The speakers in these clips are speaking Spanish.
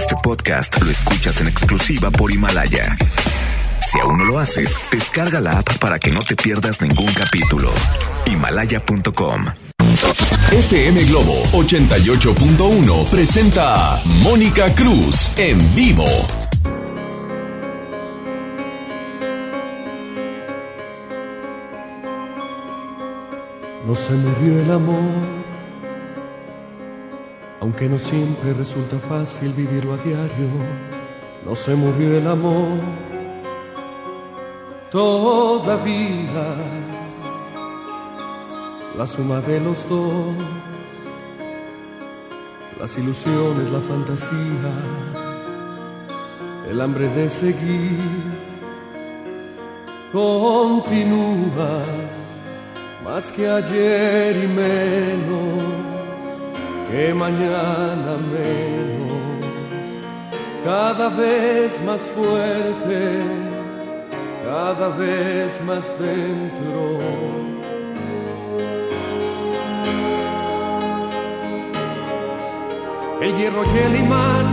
Este podcast lo escuchas en exclusiva por Himalaya. Si aún no lo haces, descarga la app para que no te pierdas ningún capítulo. Himalaya.com. FM Globo 88.1 presenta a Mónica Cruz en vivo. No se murió el amor, aunque no siempre resulta fácil vivirlo a diario. No se murió el amor, todavía la suma de los dos, las ilusiones, la fantasía, el hambre de seguir, continúa más que ayer y menos que mañana menos, cada vez más fuerte, cada vez más dentro. El hierro y el imán,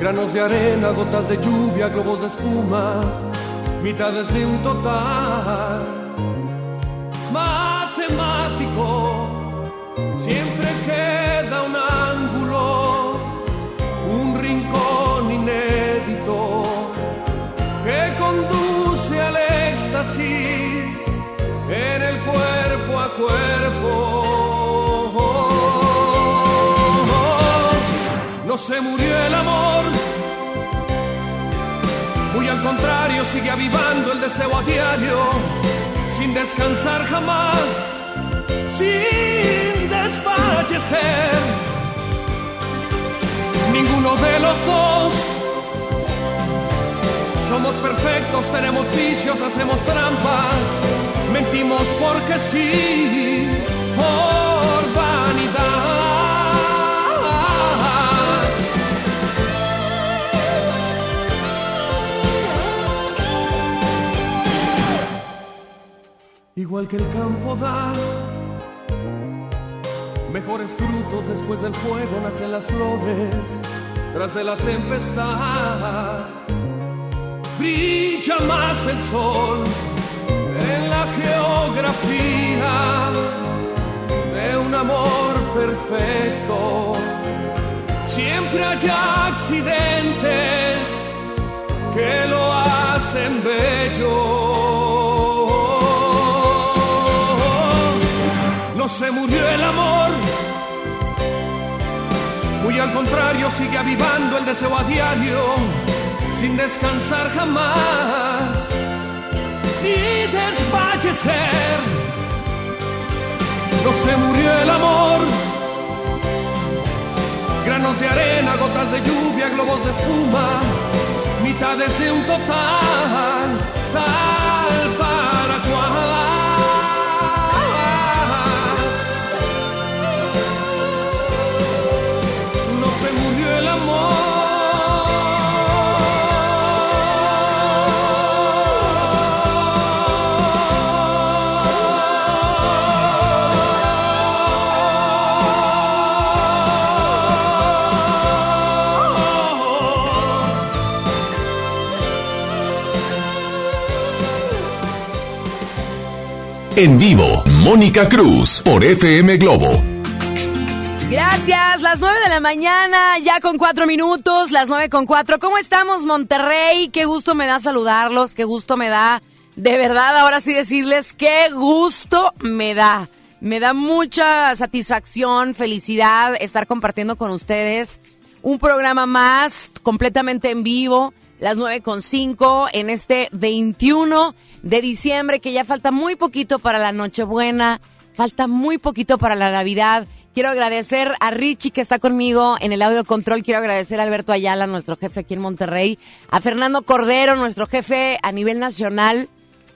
granos de arena, gotas de lluvia, globos de espuma, mitades de un total matemático. No se murió el amor muy al contrario, sigue avivando el deseo a diario, sin descansar jamás, sin desfallecer. Ninguno de los dos somos perfectos, tenemos vicios, hacemos trampas, mentimos porque sí, por vanidad. Igual que el campo da mejores frutos después del fuego, nacen las flores tras de la tempestad. Brilla más el sol en la geografía de un amor perfecto. Siempre hay accidentes que lo hacen bello. Se murió el amor. Muy al contrario, sigue avivando el deseo a diario, sin descansar jamás, ni desfallecer. No se murió el amor. Granos de arena, gotas de lluvia, globos de espuma, mitades de un total, tal En vivo, Mónica Cruz por FM Globo. Las nueve de la mañana, ya con cuatro minutos, las nueve con cuatro. ¿Cómo estamos, Monterrey? Qué gusto me da saludarlos, qué gusto me da, de verdad, ahora sí decirles, qué gusto me da. Me da mucha satisfacción, felicidad estar compartiendo con ustedes un programa más completamente en vivo, las nueve con cinco, en este 21 de diciembre, que ya falta muy poquito para la Nochebuena, falta muy poquito para la Navidad. Quiero agradecer a Richie que está conmigo en el audio control. Quiero agradecer a Alberto Ayala, nuestro jefe aquí en Monterrey. A Fernando Cordero, nuestro jefe a nivel nacional.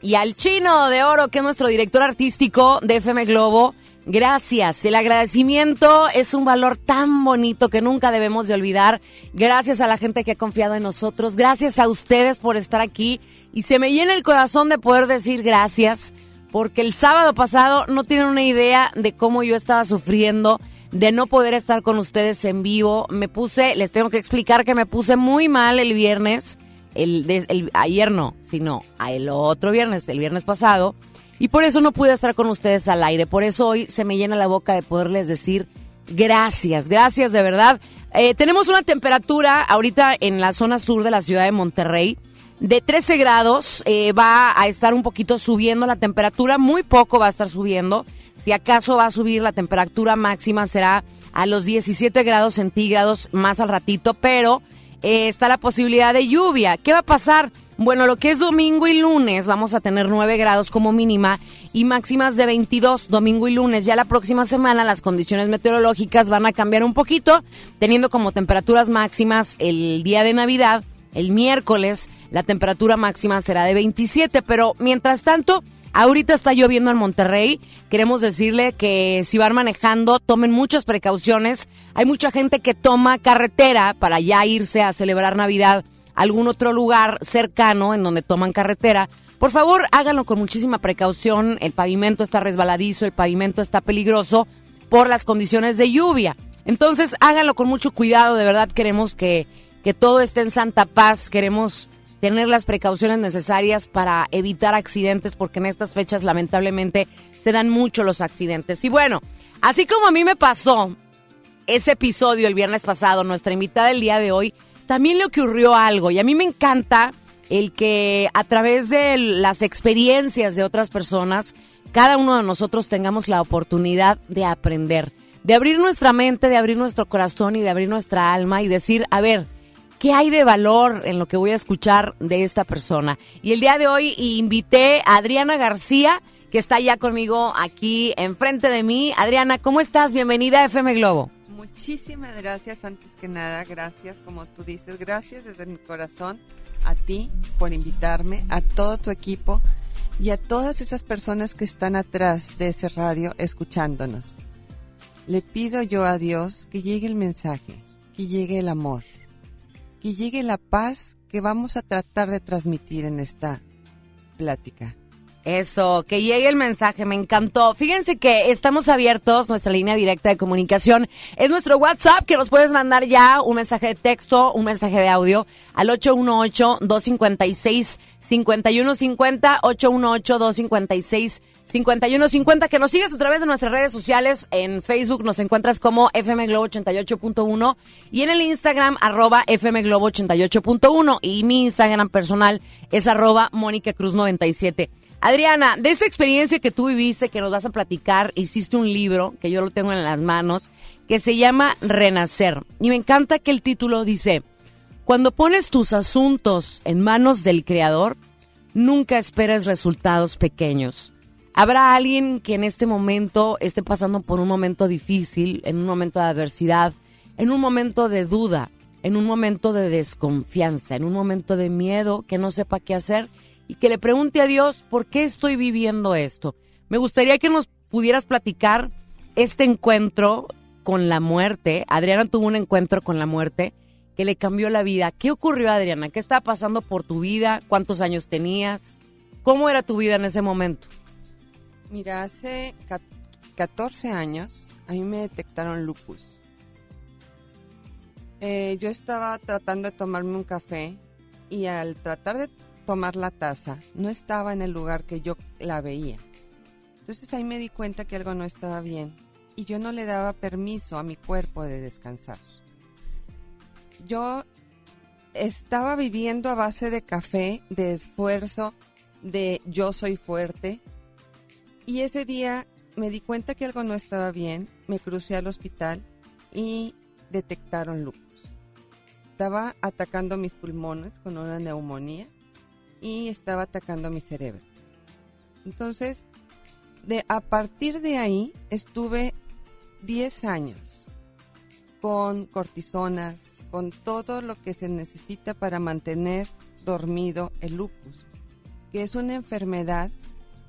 Y al Chino de Oro, que es nuestro director artístico de FM Globo. Gracias. El agradecimiento es un valor tan bonito que nunca debemos de olvidar. Gracias a la gente que ha confiado en nosotros. Gracias a ustedes por estar aquí. Y se me llena el corazón de poder decir gracias porque el sábado pasado no tienen una idea de cómo yo estaba sufriendo de no poder estar con ustedes en vivo. Me puse, les tengo que explicar que me puse muy mal el viernes, el, el ayer no, sino el otro viernes, el viernes pasado, y por eso no pude estar con ustedes al aire. Por eso hoy se me llena la boca de poderles decir gracias, gracias de verdad. Eh, tenemos una temperatura ahorita en la zona sur de la ciudad de Monterrey de 13 grados. Eh, va a estar un poquito subiendo la temperatura, muy poco va a estar subiendo. Si acaso va a subir la temperatura máxima será a los 17 grados centígrados más al ratito, pero eh, está la posibilidad de lluvia. ¿Qué va a pasar? Bueno, lo que es domingo y lunes vamos a tener 9 grados como mínima y máximas de 22 domingo y lunes. Ya la próxima semana las condiciones meteorológicas van a cambiar un poquito, teniendo como temperaturas máximas el día de Navidad, el miércoles, la temperatura máxima será de 27, pero mientras tanto Ahorita está lloviendo en Monterrey. Queremos decirle que si van manejando, tomen muchas precauciones. Hay mucha gente que toma carretera para ya irse a celebrar Navidad a algún otro lugar cercano en donde toman carretera. Por favor, háganlo con muchísima precaución. El pavimento está resbaladizo, el pavimento está peligroso por las condiciones de lluvia. Entonces, háganlo con mucho cuidado. De verdad, queremos que, que todo esté en santa paz. Queremos tener las precauciones necesarias para evitar accidentes, porque en estas fechas lamentablemente se dan mucho los accidentes. Y bueno, así como a mí me pasó ese episodio el viernes pasado, nuestra invitada el día de hoy, también le ocurrió algo y a mí me encanta el que a través de las experiencias de otras personas, cada uno de nosotros tengamos la oportunidad de aprender, de abrir nuestra mente, de abrir nuestro corazón y de abrir nuestra alma y decir, a ver, ¿Qué hay de valor en lo que voy a escuchar de esta persona? Y el día de hoy invité a Adriana García, que está ya conmigo aquí enfrente de mí. Adriana, ¿cómo estás? Bienvenida a FM Globo. Muchísimas gracias, antes que nada, gracias, como tú dices, gracias desde mi corazón a ti por invitarme, a todo tu equipo y a todas esas personas que están atrás de ese radio escuchándonos. Le pido yo a Dios que llegue el mensaje, que llegue el amor, que llegue la paz que vamos a tratar de transmitir en esta plática. Eso, que llegue el mensaje, me encantó. Fíjense que estamos abiertos, nuestra línea directa de comunicación es nuestro WhatsApp, que nos puedes mandar ya un mensaje de texto, un mensaje de audio al 818-256-5150, 818-256-5150. 5150, que nos sigas a través de nuestras redes sociales. En Facebook nos encuentras como FM Globo 88.1 y en el Instagram arroba FM Globo 88.1 y mi Instagram personal es arroba Mónica Cruz 97. Adriana, de esta experiencia que tú viviste, que nos vas a platicar, hiciste un libro, que yo lo tengo en las manos, que se llama Renacer. Y me encanta que el título dice, cuando pones tus asuntos en manos del Creador, nunca esperes resultados pequeños Habrá alguien que en este momento esté pasando por un momento difícil, en un momento de adversidad, en un momento de duda, en un momento de desconfianza, en un momento de miedo, que no sepa qué hacer y que le pregunte a Dios, ¿por qué estoy viviendo esto? Me gustaría que nos pudieras platicar este encuentro con la muerte. Adriana tuvo un encuentro con la muerte que le cambió la vida. ¿Qué ocurrió, Adriana? ¿Qué estaba pasando por tu vida? ¿Cuántos años tenías? ¿Cómo era tu vida en ese momento? Mira, hace 14 años a mí me detectaron lupus. Eh, yo estaba tratando de tomarme un café y al tratar de tomar la taza no estaba en el lugar que yo la veía. Entonces ahí me di cuenta que algo no estaba bien y yo no le daba permiso a mi cuerpo de descansar. Yo estaba viviendo a base de café, de esfuerzo, de yo soy fuerte, y ese día me di cuenta que algo no estaba bien, me crucé al hospital y detectaron lupus. Estaba atacando mis pulmones con una neumonía y estaba atacando mi cerebro. Entonces, de, a partir de ahí estuve 10 años con cortisonas, con todo lo que se necesita para mantener dormido el lupus, que es una enfermedad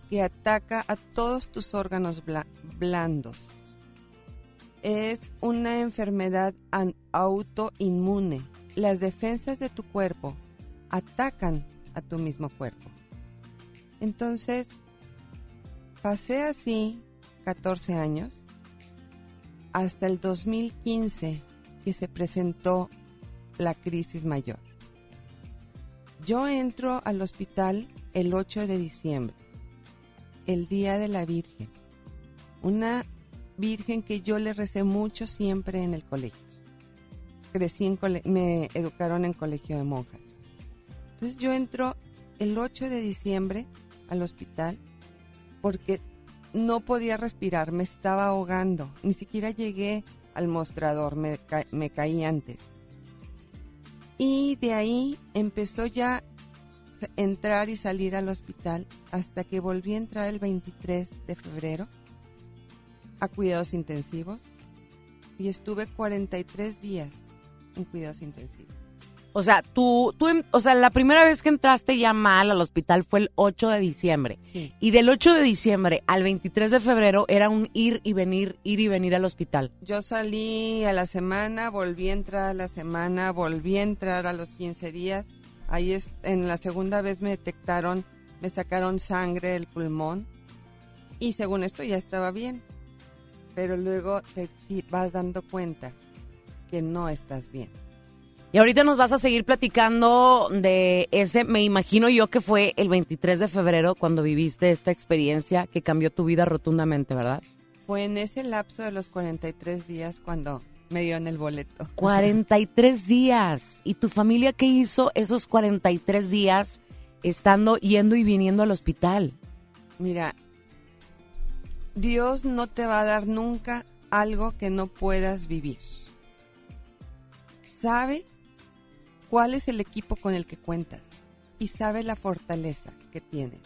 que ataca a todos tus órganos blandos. Es una enfermedad autoinmune. Las defensas de tu cuerpo atacan a tu mismo cuerpo. Entonces, pasé así 14 años hasta el 2015 que se presentó la crisis mayor. Yo entro al hospital el 8 de diciembre, el Día de la Virgen, una Virgen que yo le recé mucho siempre en el colegio. Crecí en me educaron en colegio de monjas. Entonces yo entro el 8 de diciembre al hospital porque no podía respirar, me estaba ahogando, ni siquiera llegué al mostrador, me, me caí antes. Y de ahí empezó ya entrar y salir al hospital hasta que volví a entrar el 23 de febrero a cuidados intensivos y estuve 43 días en cuidados intensivos. O sea, tú, tú, o sea, la primera vez que entraste ya mal al hospital fue el 8 de diciembre. Sí. Y del 8 de diciembre al 23 de febrero era un ir y venir, ir y venir al hospital. Yo salí a la semana, volví a entrar a la semana, volví a entrar a los 15 días. Ahí es, en la segunda vez me detectaron, me sacaron sangre del pulmón y según esto ya estaba bien. Pero luego te vas dando cuenta que no estás bien. Y ahorita nos vas a seguir platicando de ese, me imagino yo que fue el 23 de febrero cuando viviste esta experiencia que cambió tu vida rotundamente, ¿verdad? Fue en ese lapso de los 43 días cuando me dieron el boleto. 43 días. ¿Y tu familia qué hizo esos 43 días estando yendo y viniendo al hospital? Mira, Dios no te va a dar nunca algo que no puedas vivir. Sabe cuál es el equipo con el que cuentas y sabe la fortaleza que tienes.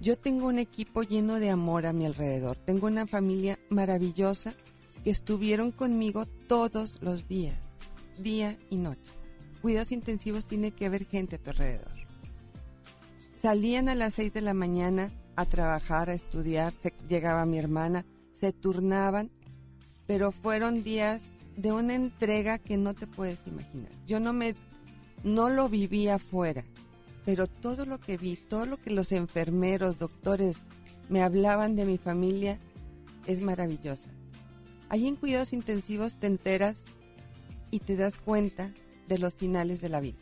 Yo tengo un equipo lleno de amor a mi alrededor. Tengo una familia maravillosa que estuvieron conmigo todos los días, día y noche. Cuidados intensivos tiene que haber gente a tu alrededor. Salían a las 6 de la mañana a trabajar, a estudiar, se, llegaba mi hermana, se turnaban, pero fueron días de una entrega que no te puedes imaginar. Yo no me no lo viví afuera, pero todo lo que vi, todo lo que los enfermeros, doctores me hablaban de mi familia es maravillosa. Ahí en cuidados intensivos te enteras y te das cuenta de los finales de la vida.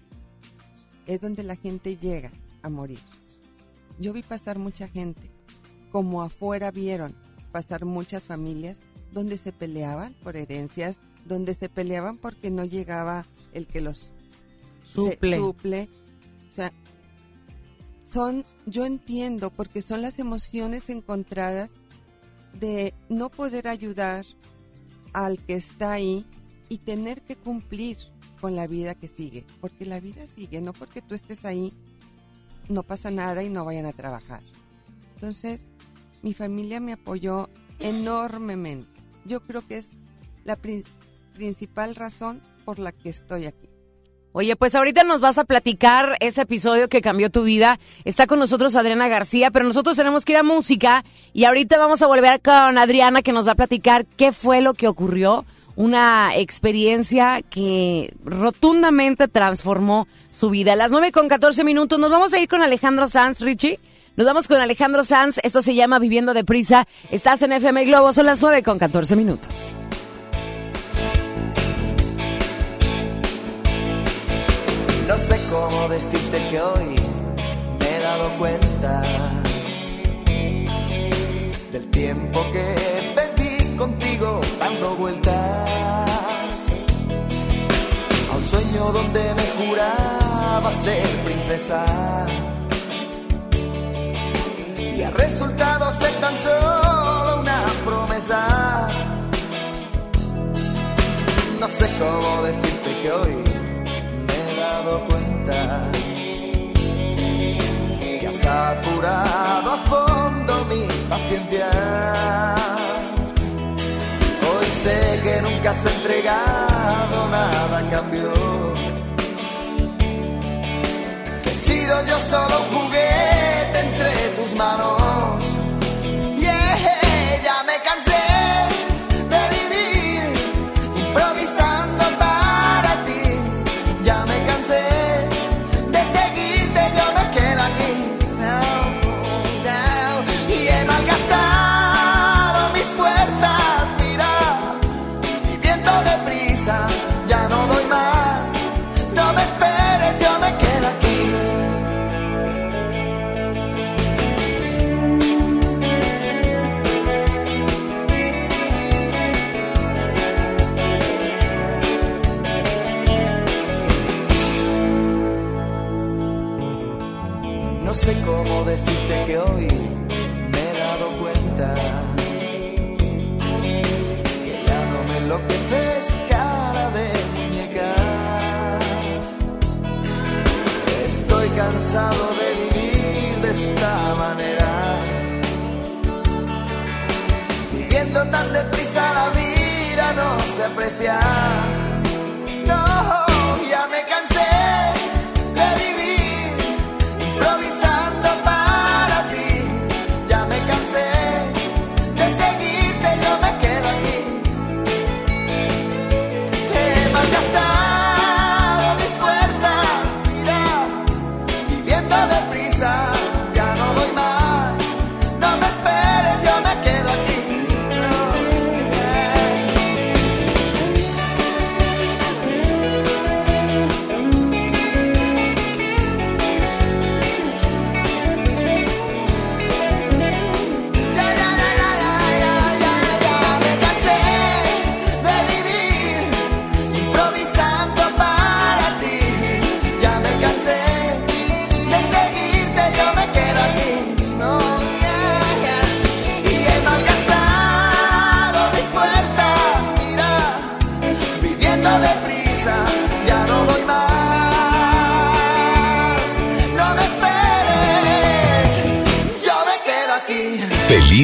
Es donde la gente llega a morir. Yo vi pasar mucha gente, como afuera vieron pasar muchas familias donde se peleaban por herencias, donde se peleaban porque no llegaba el que los Suple. suple. O sea, son, yo entiendo, porque son las emociones encontradas de no poder ayudar al que está ahí y tener que cumplir con la vida que sigue, porque la vida sigue, no porque tú estés ahí, no pasa nada y no vayan a trabajar. Entonces, mi familia me apoyó enormemente. Yo creo que es la principal razón por la que estoy aquí. Oye, pues ahorita nos vas a platicar ese episodio que cambió tu vida. Está con nosotros Adriana García, pero nosotros tenemos que ir a música y ahorita vamos a volver con Adriana que nos va a platicar qué fue lo que ocurrió. Una experiencia que rotundamente transformó su vida. A las 9 con 14 minutos nos vamos a ir con Alejandro Sanz, Richie. Nos vamos con Alejandro Sanz. Esto se llama Viviendo Deprisa. Estás en FM Globo. Son las 9 con 14 minutos. Cómo decirte que hoy me he dado cuenta del tiempo que perdí contigo dando vueltas a un sueño donde me juraba ser princesa y ha resultado ser tan solo una promesa. No sé cómo decirte que hoy me he dado cuenta que has apurado a fondo mi paciencia. Hoy sé que nunca has entregado nada a cambio. Que he sido yo solo un juguete entre tus manos. De vivir de esta manera, viviendo tan deprisa la vida no se aprecia.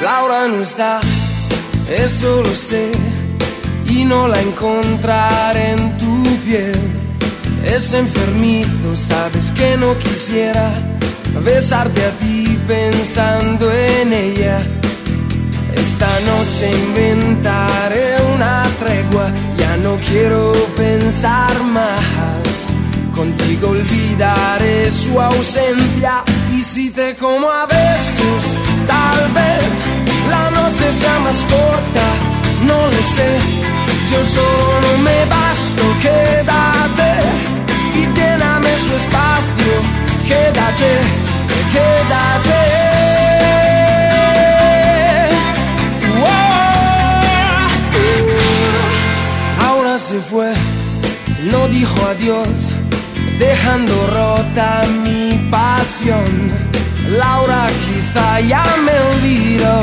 Laura no está, eso lo sé, y no la encontraré en tu piel. Es enfermizo, sabes que no quisiera besarte a ti pensando en ella. Esta noche inventaré una tregua, ya no quiero pensar más. Contigo olvidaré su ausencia y si te como a besos, tal vez noche sea más corta, no lo sé. Yo solo me basto, quédate y lléname su espacio, quédate, quédate. Se fue, no dijo adiós, dejando rota mi pasión. Laura quizá ya me olvidó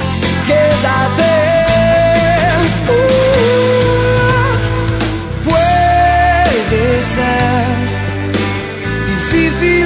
quédate. Uh, puede ser difícil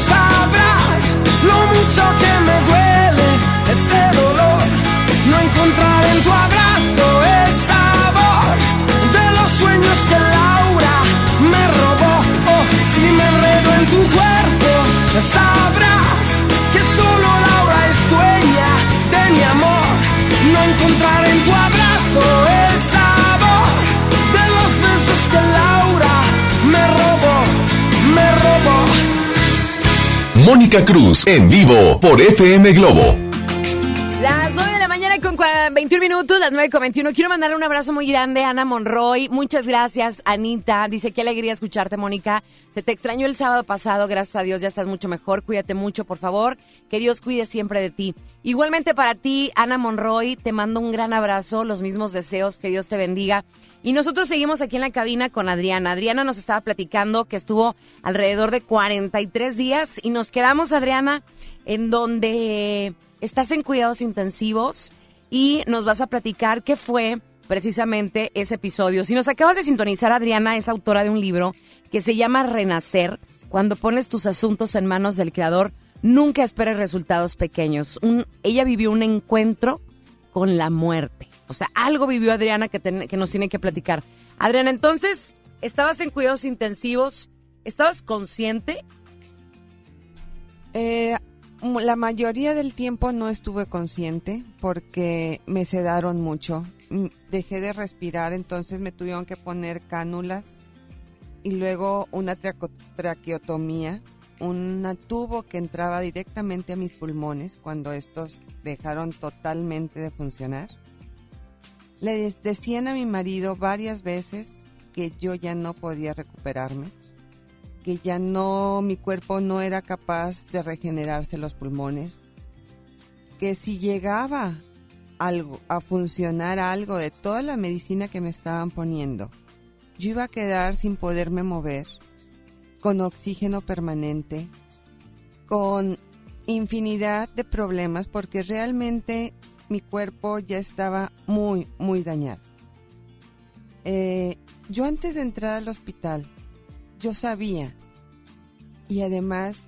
sabrás lo mucho que me duele este dolor. No encontrar en tu abrazo el sabor de los sueños que Laura me robó. Oh, si me enredo en tu cuerpo, sabrás que solo Laura es dueña de mi amor. No encontrar Mónica Cruz en vivo por FM Globo. Las 9 de la mañana con 21 minutos, las 9 con 21. Quiero mandarle un abrazo muy grande a Ana Monroy. Muchas gracias, Anita. Dice, qué alegría escucharte, Mónica. Se te extrañó el sábado pasado, gracias a Dios, ya estás mucho mejor. Cuídate mucho, por favor. Que Dios cuide siempre de ti. Igualmente para ti, Ana Monroy, te mando un gran abrazo, los mismos deseos, que Dios te bendiga. Y nosotros seguimos aquí en la cabina con Adriana. Adriana nos estaba platicando que estuvo alrededor de 43 días y nos quedamos, Adriana, en donde estás en cuidados intensivos y nos vas a platicar qué fue precisamente ese episodio. Si nos acabas de sintonizar, Adriana es autora de un libro que se llama Renacer, cuando pones tus asuntos en manos del Creador, nunca esperes resultados pequeños. Ella vivió un encuentro con la muerte. O sea, algo vivió Adriana que, nos tiene que platicar. Adriana, entonces, estabas en cuidados intensivos, ¿estabas consciente? Eh, la mayoría del tiempo no estuve consciente porque me sedaron mucho. Mm, Dejé de respirar, entonces me tuvieron que poner cánulas y luego una traqueotomía, un tubo que entraba directamente a mis pulmones cuando estos dejaron totalmente de funcionar. Le de- decían a mi marido varias veces que yo ya no podía recuperarme, que ya no, mi cuerpo no era capaz de regenerarse los pulmones, que si llegaba algo, a funcionar algo de toda la medicina que me estaban poniendo, yo iba a quedar sin poderme mover, con oxígeno permanente, con infinidad de problemas, porque realmente mi cuerpo ya estaba muy, muy dañado. Eh, yo antes de entrar al hospital, yo sabía y además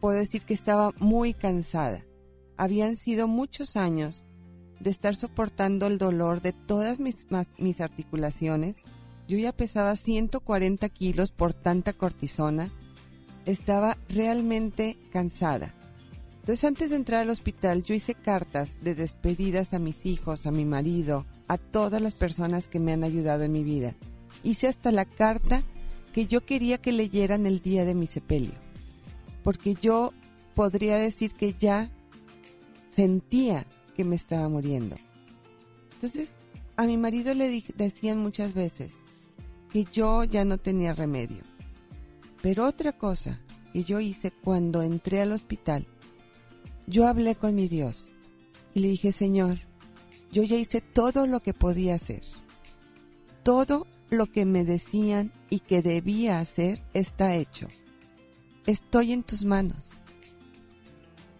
puedo decir que estaba muy cansada. Habían sido muchos años de estar soportando el dolor de todas mis, articulaciones. Yo ya pesaba 140 kilos por tanta cortisona. Estaba realmente cansada. Entonces antes de entrar al hospital yo hice cartas de despedidas a mis hijos, a mi marido, a todas las personas que me han ayudado en mi vida. Hice hasta la carta que yo quería que leyeran el día de mi sepelio. Porque yo podría decir que ya sentía que me estaba muriendo. Entonces, a mi marido le decían muchas veces que yo ya no tenía remedio. Pero otra cosa que yo hice cuando entré al hospital, yo hablé con mi Dios y le dije, Señor, yo ya hice todo lo que podía hacer. Todo lo que me decían y que debía hacer está hecho. Estoy en tus manos.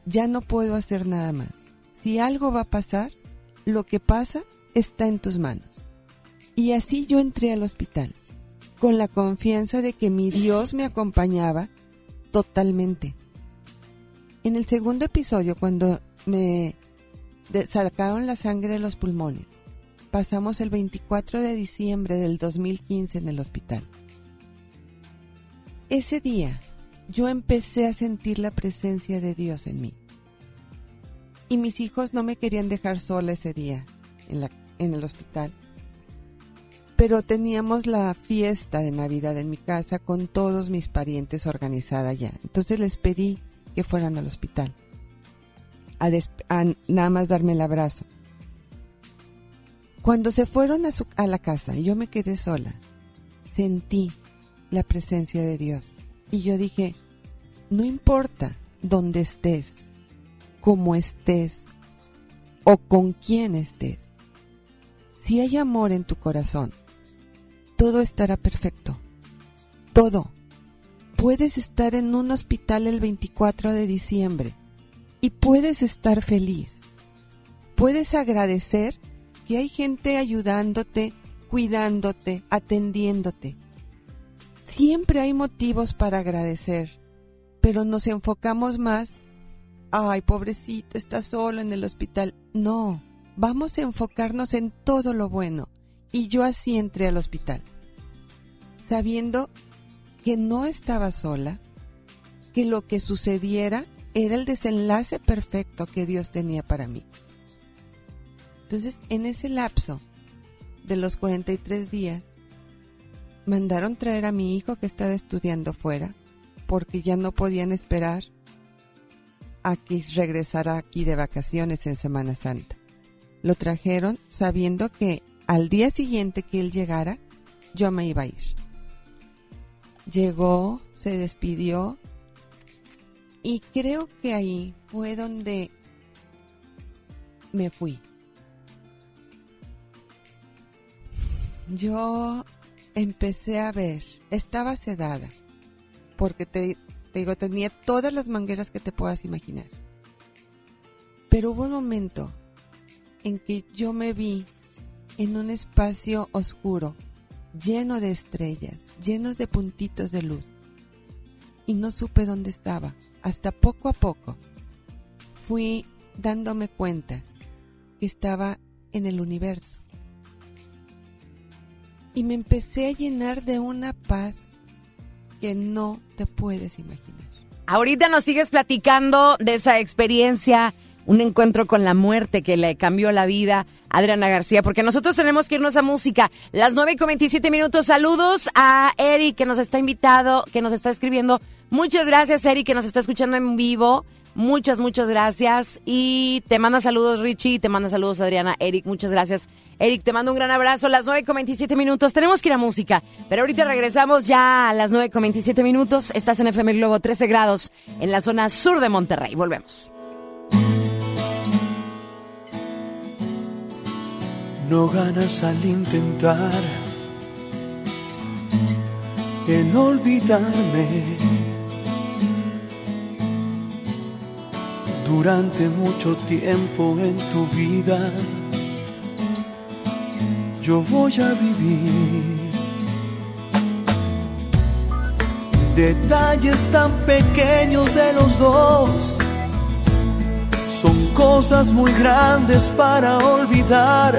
Ya no puedo hacer nada más. Si algo va a pasar, lo que pasa está en tus manos. Y así yo entré al hospital, con la confianza de que mi Dios me acompañaba totalmente. En el segundo episodio, cuando me sacaron la sangre de los pulmones, pasamos el 24 de diciembre del 2015 en el hospital. Ese día yo empecé a sentir la presencia de Dios en mí. Y mis hijos no me querían dejar sola ese día en, en el hospital. Pero teníamos la fiesta de Navidad en mi casa con todos mis parientes organizada ya. Entonces les pedí que fueran al hospital. A, nada más darme el abrazo. Cuando se fueron a, la casa yo me quedé sola, sentí la presencia de Dios. Y yo dije, no importa dónde estés, cómo estés o con quién estés, si hay amor en tu corazón, todo estará perfecto. Todo. Puedes estar en un hospital el 24 de diciembre y puedes estar feliz. Puedes agradecer que hay gente ayudándote, cuidándote, atendiéndote. Siempre hay motivos para agradecer, pero nos enfocamos más, ay, pobrecito, está solo en el hospital. No, vamos a enfocarnos en todo lo bueno. Y yo así entré al hospital, sabiendo que no estaba sola, que lo que sucediera era el desenlace perfecto que Dios tenía para mí. Entonces, en ese lapso de los 43 días, mandaron traer a mi hijo que estaba estudiando fuera, porque ya no podían esperar a que regresara aquí de vacaciones en Semana Santa. Lo trajeron sabiendo que al día siguiente que él llegara, yo me iba a ir. Llegó, se despidió y creo que ahí fue donde me fui. Yo empecé a ver, estaba sedada, porque te, digo, tenía todas las mangueras que te puedas imaginar. Pero hubo un momento en que yo me vi en un espacio oscuro, lleno de estrellas, llenos de puntitos de luz. Y no supe dónde estaba. Hasta poco a poco fui dándome cuenta que estaba en el universo. Y me empecé a llenar de una paz que no te puedes imaginar. Ahorita nos sigues platicando de esa experiencia un encuentro con la muerte que le cambió la vida a Adriana García, porque nosotros tenemos que irnos a música. Las 9 con 27 minutos. Saludos a Eric que nos está invitado, que nos está escribiendo. Muchas gracias, Eric, que nos está escuchando en vivo. Muchas, muchas gracias. Y te manda saludos, Richie. Te manda saludos, Adriana. Eric, muchas gracias. Eric, te mando un gran abrazo. Las 9 con 27 minutos. Tenemos que ir a música. Pero ahorita regresamos ya a las 9 con 27 minutos. Estás en FM Globo 13 grados en la zona sur de Monterrey. Volvemos. No ganas al intentar en olvidarme. Durante mucho tiempo en tu vida yo voy a vivir detalles tan pequeños de los dos son cosas muy grandes para olvidar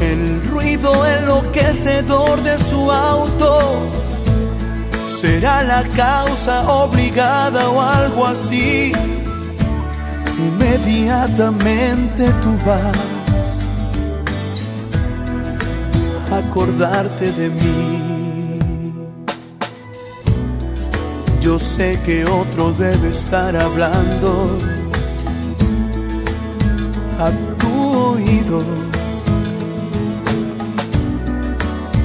El ruido enloquecedor de su auto será la causa obligada o algo así. Inmediatamente tú vas a acordarte de mí. Yo sé que otro debe estar hablando a tu oído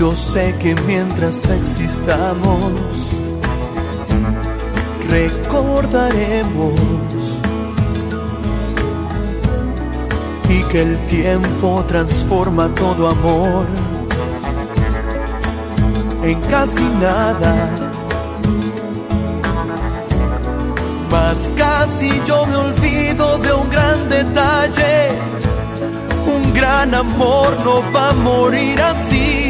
Yo sé que mientras existamos, recordaremos y que el tiempo transforma todo amor en casi nada. Mas casi yo me olvido de un gran detalle. Un gran amor no va a morir así.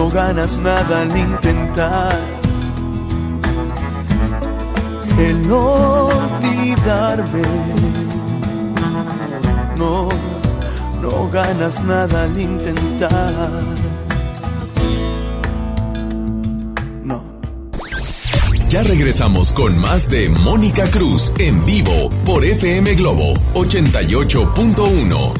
no, ganas nada al intentar el olvidarme. No, no ganas nada al intentar. No. Ya regresamos con más de Mónica Cruz en vivo por FM Globo 88.1.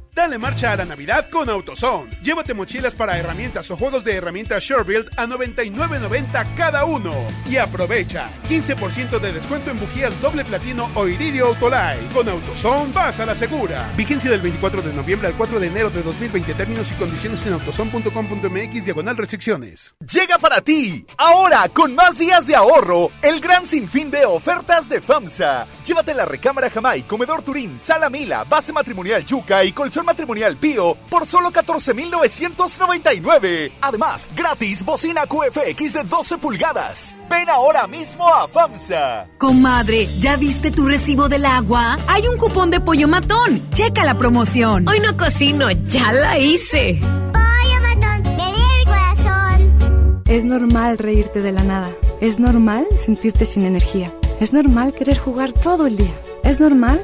Dale marcha a la Navidad con AutoZone. Llévate mochilas para herramientas o juegos de herramientas SureBuild a 99.90 cada uno. Y aprovecha 15% de descuento en bujías doble platino o iridio Autolite. Con AutoZone vas a la segura. Vigencia del 24 de noviembre al 4 de enero de 2020. Términos y condiciones en autozone.com.mx diagonal restricciones. Llega para ti, ahora con más días de ahorro, el gran sinfín de ofertas de FAMSA. Llévate la recámara Jamai, comedor Turín, sala Mila, base matrimonial Yuca y colchón matrimonial Pío por solo 14,999. Además, gratis bocina QFX de 12 pulgadas. Ven ahora mismo a FAMSA. Comadre, ¿ya viste tu recibo del agua? Hay un cupón de pollo matón. Checa la promoción. Hoy no cocino, ya la hice. Pollo matón, me el corazón. Es normal reírte de la nada. Es normal sentirte sin energía. Es normal querer jugar todo el día. Es normal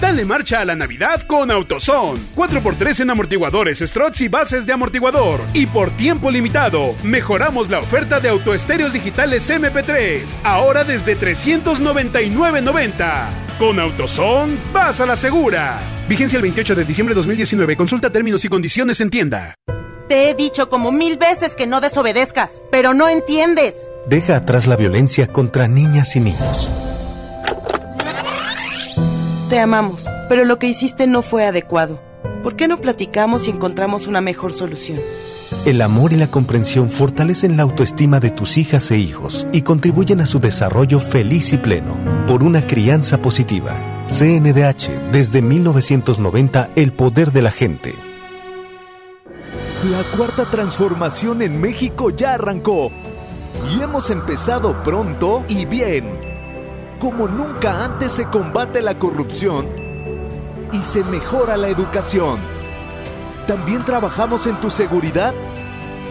Dale marcha a la Navidad con AutoZone. 4x3 en amortiguadores, struts y bases de amortiguador. Y por tiempo limitado, mejoramos la oferta de autoestéreos digitales MP3. Ahora desde 399.90. Con AutoZone, vas a la segura. Vigencia el 28 de diciembre de 2019. Consulta términos y condiciones en tienda. Te he dicho como mil veces que no desobedezcas, pero no entiendes. Deja atrás la violencia contra niñas y niños. Te amamos, pero lo que hiciste no fue adecuado. ¿Por qué no platicamos y encontramos una mejor solución? El amor y la comprensión fortalecen la autoestima de tus hijas e hijos y contribuyen a su desarrollo feliz y pleno por una crianza positiva. CNDH, desde 1990, el poder de la gente. La cuarta transformación en México ya arrancó y hemos empezado pronto y bien como nunca antes se combate la corrupción y se mejora la educación. También trabajamos en tu seguridad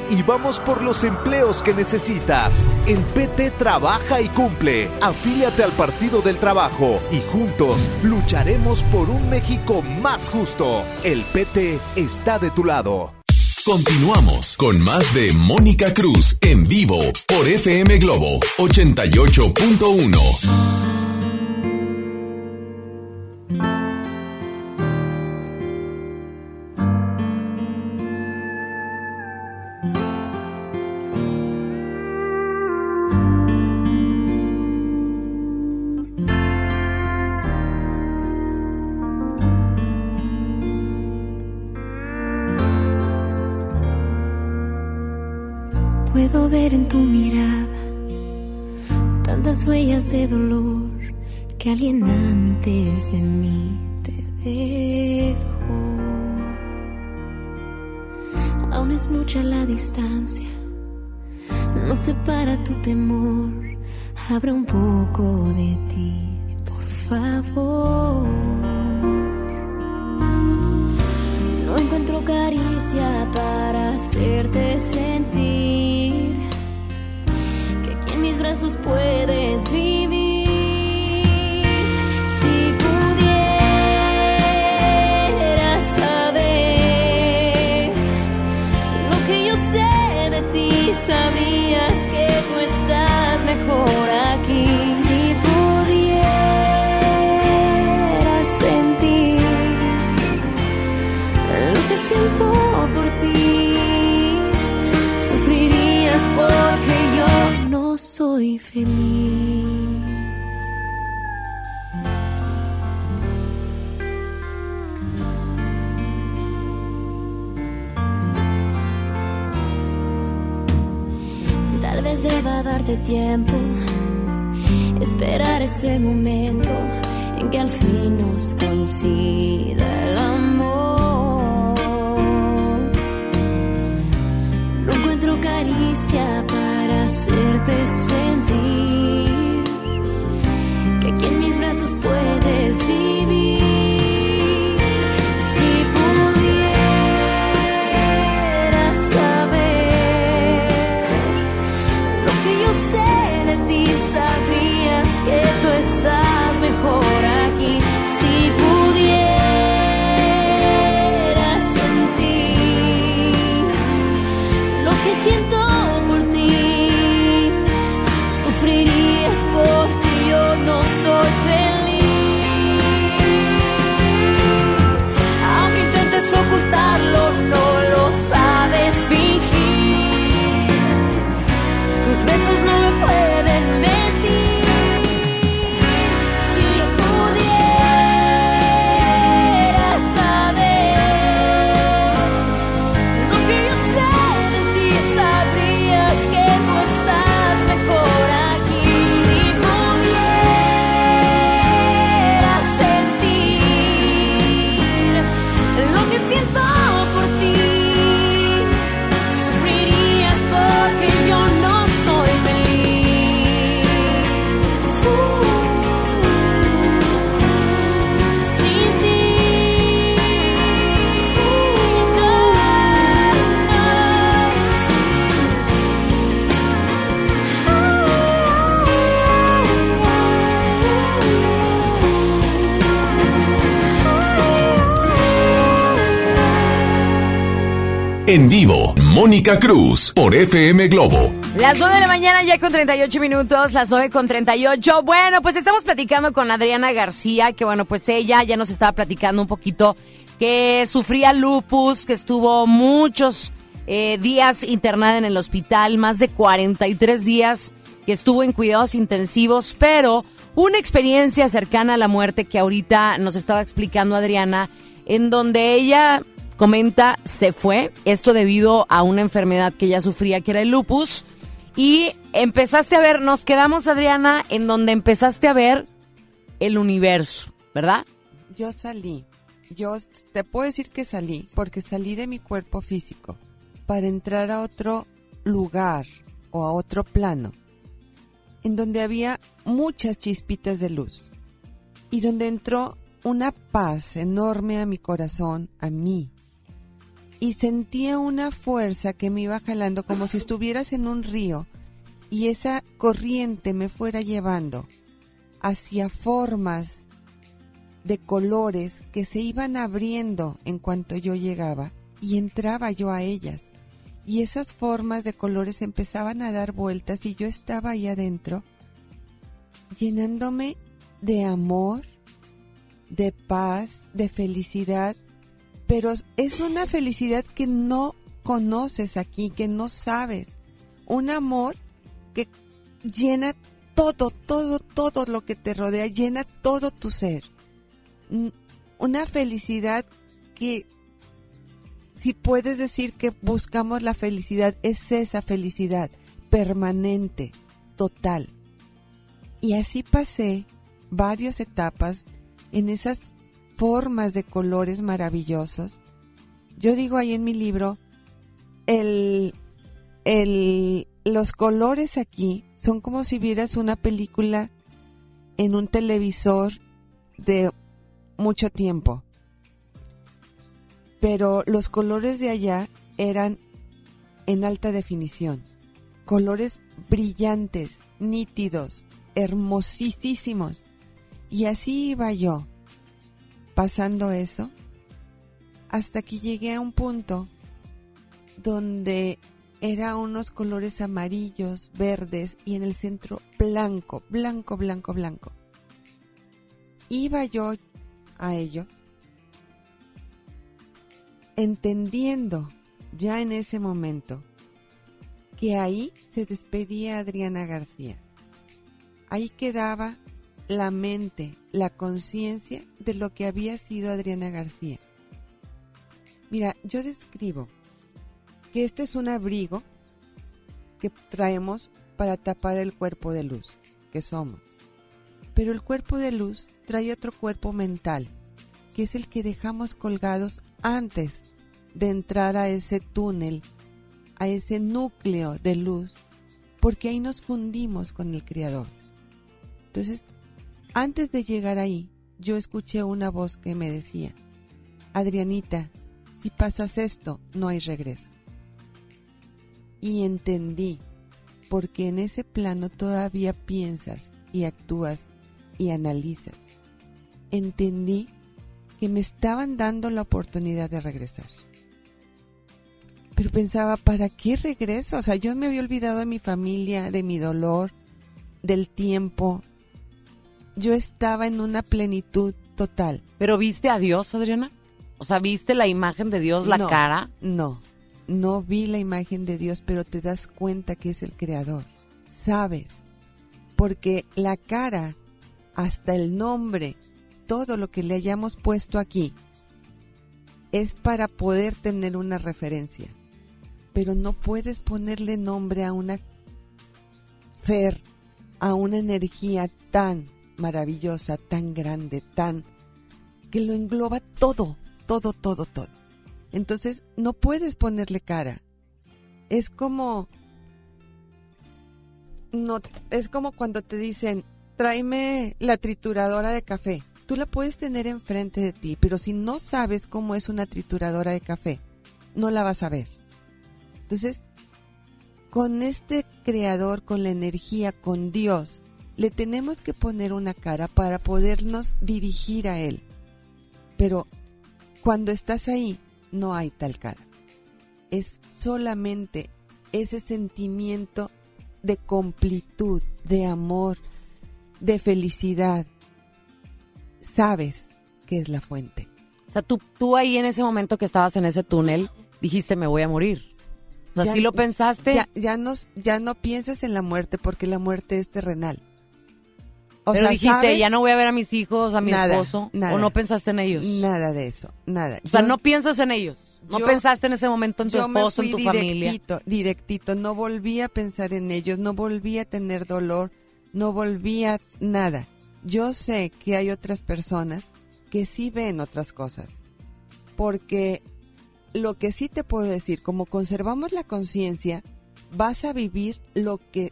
y vamos por los empleos que necesitas. El PT trabaja y cumple. Afíliate al Partido del Trabajo y juntos lucharemos por un México más justo. El PT está de tu lado. Continuamos con más de Mónica Cruz en vivo por FM Globo 88.1. tantas huellas de dolor que alguien antes de mí te dejó. Aún es mucha la distancia, no separa tu temor. Abre un poco de ti, por favor. No encuentro caricia para hacerte sentir en mis brazos puedes vivir. Si pudieras saber lo que yo sé de ti, sabrías que tú estás mejor aquí. Si pudieras sentir lo que siento por ti, sufrirías porque soy feliz. Tal vez deba darte tiempo, esperar ese momento en que al fin nos coincida el amor. No encuentro caricia hacerte sentir que aquí en mis brazos puedes vivir. En vivo, Mónica Cruz por FM Globo. Las 9 de la mañana ya con 38 minutos, las 9 con 38. Bueno, pues estamos platicando con Adriana García, que bueno, pues ella ya nos estaba platicando un poquito que sufría lupus, que estuvo muchos eh, días internada en el hospital, más de 43 días que estuvo en cuidados intensivos, pero una experiencia cercana a la muerte que ahorita nos estaba explicando Adriana, en donde ella comenta se fue, esto debido a una enfermedad que ella sufría, que era el lupus, y empezaste a ver, nos quedamos Adriana, en donde empezaste a ver el universo, ¿verdad? Yo salí, yo te puedo decir que salí, porque salí de mi cuerpo físico para entrar a otro lugar o a otro plano, en donde había muchas chispitas de luz y donde entró una paz enorme a mi corazón, a mí. Y sentía una fuerza que me iba jalando como si estuvieras en un río y esa corriente me fuera llevando hacia formas de colores que se iban abriendo en cuanto yo llegaba y entraba yo a ellas. Y esas formas de colores empezaban a dar vueltas y yo estaba ahí adentro llenándome de amor, de paz, de felicidad, pero es una felicidad que no conoces aquí, que no sabes. Un amor que llena todo, todo, todo lo que te rodea, llena todo tu ser. Una felicidad que, si puedes decir que buscamos la felicidad, es esa felicidad permanente, total. Y así pasé varias etapas en esas formas de colores maravillosos. Yo digo ahí en mi libro, los colores aquí son como si vieras una película en un televisor de mucho tiempo. Pero los colores de allá eran en alta definición. Colores brillantes, nítidos, hermosísimos. Y así iba yo, pasando eso, hasta que llegué a un punto donde era unos colores amarillos, verdes y en el centro blanco, blanco, blanco, blanco. Iba yo a ellos entendiendo ya en ese momento que ahí se despedía Adriana García. Ahí quedaba la mente, la conciencia de lo que había sido Adriana García. Mira, yo describo que este es un abrigo que traemos para tapar el cuerpo de luz que somos. Pero el cuerpo de luz trae otro cuerpo mental, que es el que dejamos colgados antes de entrar a ese túnel, a ese núcleo de luz, porque ahí nos fundimos con el Creador. Entonces, antes de llegar ahí, yo escuché una voz que me decía, Adrianita, si pasas esto, no hay regreso. Y entendí, porque en ese plano todavía piensas y actúas y analizas. Entendí que me estaban dando la oportunidad de regresar. Pero pensaba, ¿para qué regreso? O sea, yo me había olvidado de mi familia, de mi dolor, del tiempo. Yo estaba en una plenitud total. ¿Pero viste a Dios, Adriana? O sea, ¿viste la imagen de Dios, la No, cara? No, no vi la imagen de Dios, pero te das cuenta que es el creador. Sabes, porque la cara, hasta el nombre, todo lo que le hayamos puesto aquí, es para poder tener una referencia. Pero no puedes ponerle nombre a una ser, a una energía tan maravillosa, tan grande, tan que lo engloba todo, todo, todo, todo. Entonces no puedes ponerle cara. Es como no es como cuando te dicen, "Tráeme la trituradora de café." Tú la puedes tener enfrente de ti, pero si no sabes cómo es una trituradora de café, no la vas a ver. Entonces, con este creador, con la energía, con Dios, le tenemos que poner una cara para podernos dirigir a Él. Pero cuando estás ahí, no hay tal cara. Es solamente ese sentimiento de completud, de amor, de felicidad. Sabes que es la fuente. O sea, tú, tú ahí en ese momento que estabas en ese túnel, dijiste, me voy a morir. O sea, Ya- ¿sí lo pensaste? Ya, ya, no, ya no pienses en la muerte porque la muerte es terrenal. O Pero sea, dijiste, ¿sabes? ya no voy a ver a mis hijos, a mi Nada, esposo. nada. ¿O no pensaste en ellos? Nada de eso, nada. O sea, Yo- no piensas en ellos. No yo- pensaste en ese momento en tu esposo, en fui tu familia. directito, directito, no volví a pensar en ellos, no volví a tener dolor, no volví a nada. Yo sé que hay otras personas que sí ven otras cosas, porque lo que sí te puedo decir, como conservamos la conciencia, vas a vivir lo que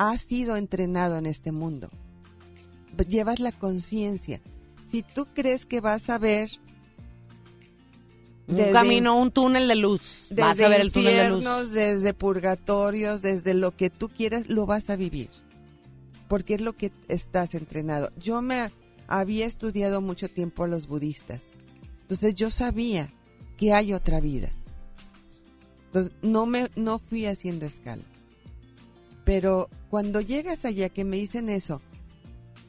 has sido entrenado en este mundo. Llevas la conciencia. Si tú crees que vas a ver Un camino, un túnel de luz. Vas desde a ver el túnel de luz. desde purgatorios, desde lo que tú quieras, lo vas a vivir. Porque es lo que estás entrenado. Yo me había estudiado mucho tiempo a los budistas. Entonces yo sabía que hay otra vida. Entonces no me no fui haciendo escalas. Pero cuando llegas allá que me dicen eso,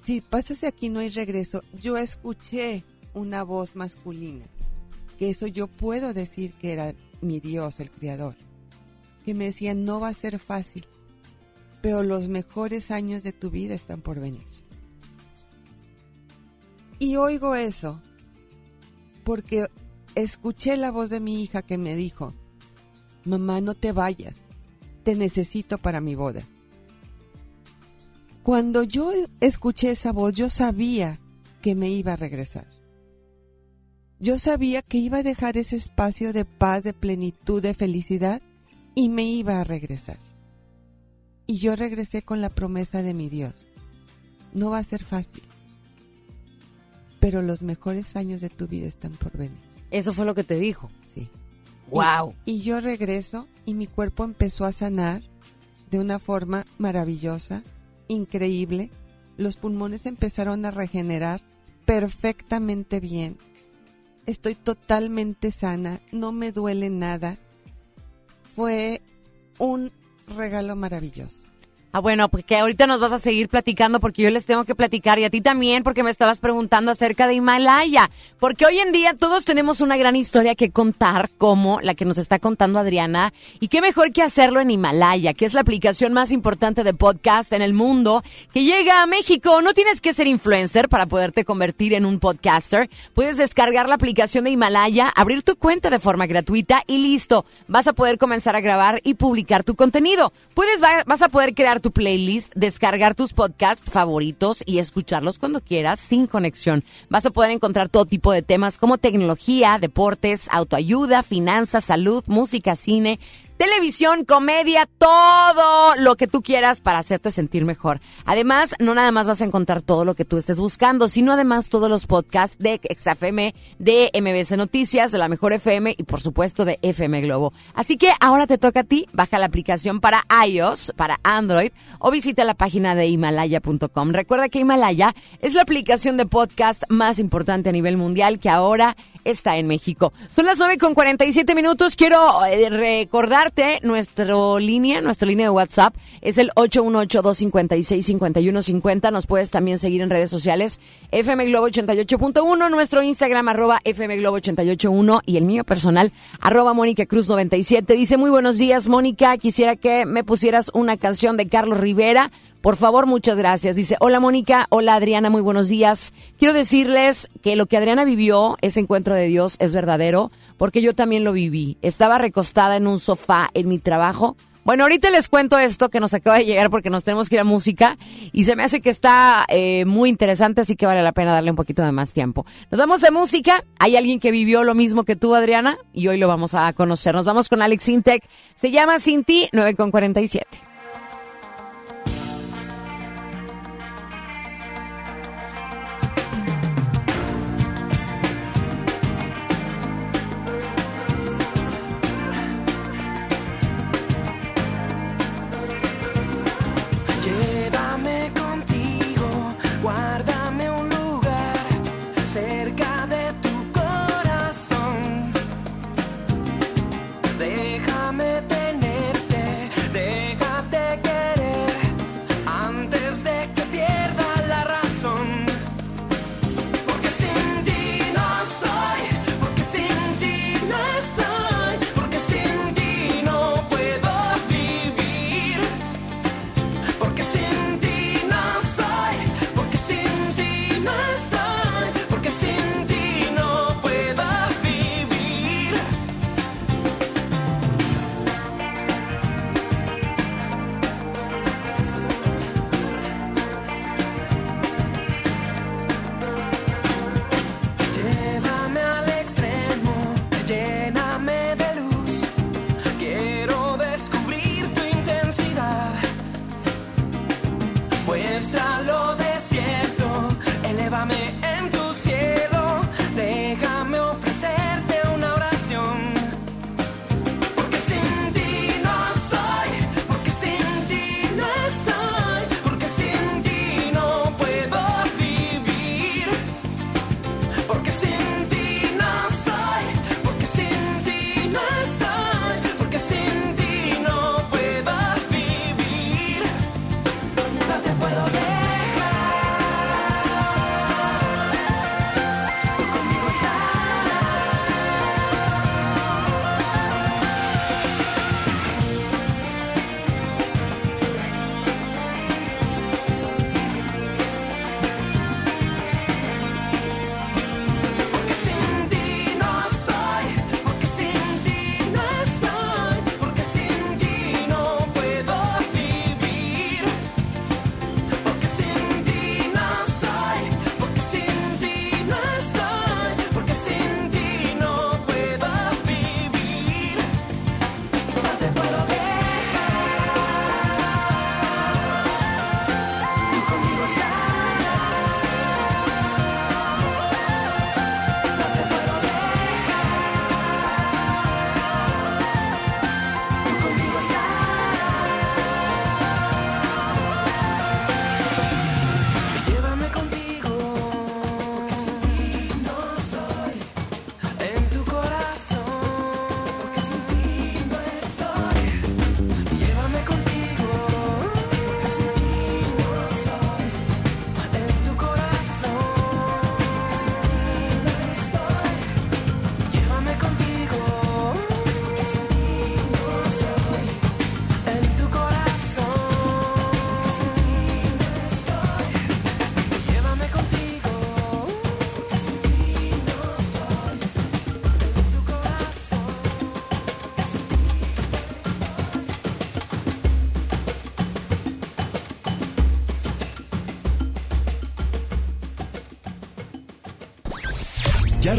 si pasas de aquí no hay regreso, yo escuché una voz masculina que eso yo puedo decir que era mi Dios, el Creador, que me decía, no va a ser fácil, pero los mejores años de tu vida están por venir. Y oigo eso porque escuché la voz de mi hija que me dijo, mamá, no te vayas, te necesito para mi boda. Cuando yo escuché esa voz, yo sabía que me iba a regresar. Yo sabía que iba a dejar ese espacio de paz, de plenitud, de felicidad y me iba a regresar. Y yo regresé con la promesa de mi Dios. No va a ser fácil, pero los mejores años de tu vida están por venir. Eso fue lo que te dijo. Sí. Wow. Y, y yo regreso y mi cuerpo empezó a sanar de una forma maravillosa, increíble. Los pulmones empezaron a regenerar perfectamente bien. Estoy totalmente sana, no me duele nada. Fue un regalo maravilloso. Ah, bueno, porque ahorita nos vas a seguir platicando porque yo les tengo que platicar y a ti también porque me estabas preguntando acerca de Himalaya. Porque hoy en día todos tenemos una gran historia que contar como la que nos está contando Adriana. Y qué mejor que hacerlo en Himalaya, que es la aplicación más importante de podcast en el mundo que llega a México. No tienes que ser influencer para poderte convertir en un podcaster. Puedes descargar la aplicación de Himalaya, abrir tu cuenta de forma gratuita y listo. Vas a poder comenzar a grabar y publicar tu contenido. Puedes, vas a poder crear tu playlist, descargar tus podcasts favoritos y escucharlos cuando quieras sin conexión. Vas a poder encontrar todo tipo de temas como tecnología, deportes, autoayuda, finanzas, salud, música, cine televisión, comedia, todo lo que tú quieras para hacerte sentir mejor. Además, no nada más vas a encontrar todo lo que tú estés buscando, sino además todos los podcasts de XFM, de MBC Noticias, de la Mejor FM y por supuesto de FM Globo. Así que ahora te toca a ti, baja la aplicación para iOS, para Android o visita la página de himalaya.com. Recuerda que Himalaya es la aplicación de podcast más importante a nivel mundial que ahora está en México. Son las 9 con 47 minutos. Quiero eh, nuestra línea, nuestra línea de WhatsApp es el 818-256-5150. Nos puedes también seguir en redes sociales. FM Globo 88.1, nuestro Instagram arroba FM Globo 88.1 y el mío personal arroba Mónica Cruz 97. Dice muy buenos días, Mónica. Quisiera que me pusieras una canción de Carlos Rivera. Por favor, muchas gracias. Dice, hola Mónica, hola Adriana, muy buenos días. Quiero decirles que lo que Adriana vivió, ese encuentro de Dios, es verdadero, porque yo también lo viví. Estaba recostada en un sofá en mi trabajo. Bueno, ahorita les cuento esto que nos acaba de llegar porque nos tenemos que ir a música y se me hace que está eh, muy interesante, así que vale la pena darle un poquito de más tiempo. Nos vamos de música. Hay alguien que vivió lo mismo que tú, Adriana, y hoy lo vamos a conocer. Nos vamos con Alex Sintec. Se llama Sinti 947.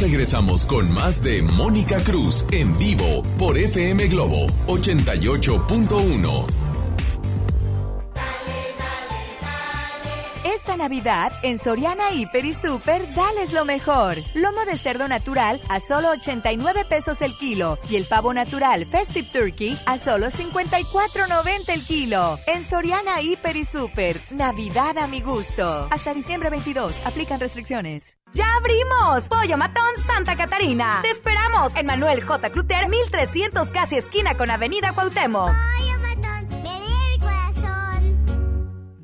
Regresamos con más de Mónica Cruz en vivo por FM Globo 88.1. En Soriana Hiper y Super, dales lo mejor. Lomo de cerdo natural a solo 89 pesos el kilo y el pavo natural Festive Turkey a solo 54.90 el kilo. En Soriana Hiper y Super, Navidad a mi gusto. Hasta diciembre 22, aplican restricciones. ¡Ya abrimos! Pollo Matón Santa Catarina. Te esperamos en Manuel J. Cluter, 1300 casi esquina con Avenida Cuauhtémoc.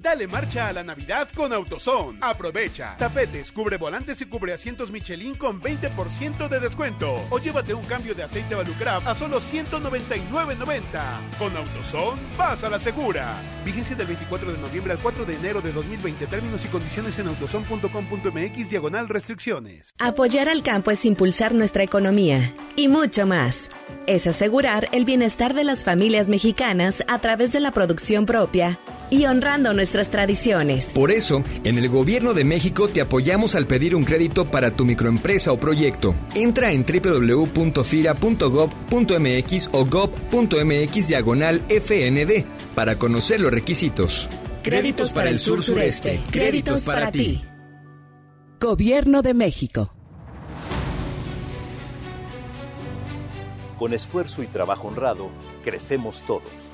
Dale marcha a la Navidad con AutoZone. Aprovecha. Tapetes, cubre volantes y cubre asientos Michelin con 20% de descuento. O llévate un cambio de aceite Valucraft a solo 199.90. Con AutoZone, vas a la segura. Vigencia del 24 de noviembre al 4 de enero de 2020. Términos y condiciones en autozone.com.mx diagonal restricciones. Apoyar al campo es impulsar nuestra economía. Y mucho más. Es asegurar el bienestar de las familias mexicanas a través de la producción propia y honrando nuestras tradiciones. Por eso, en el Gobierno de México te apoyamos al pedir un crédito para tu microempresa o proyecto. Entra en www.fira.gov.mx o gov.mx diagonal FND para conocer los requisitos. Créditos para el sur sureste. Créditos para ti. Gobierno de México. Con esfuerzo y trabajo honrado, crecemos todos.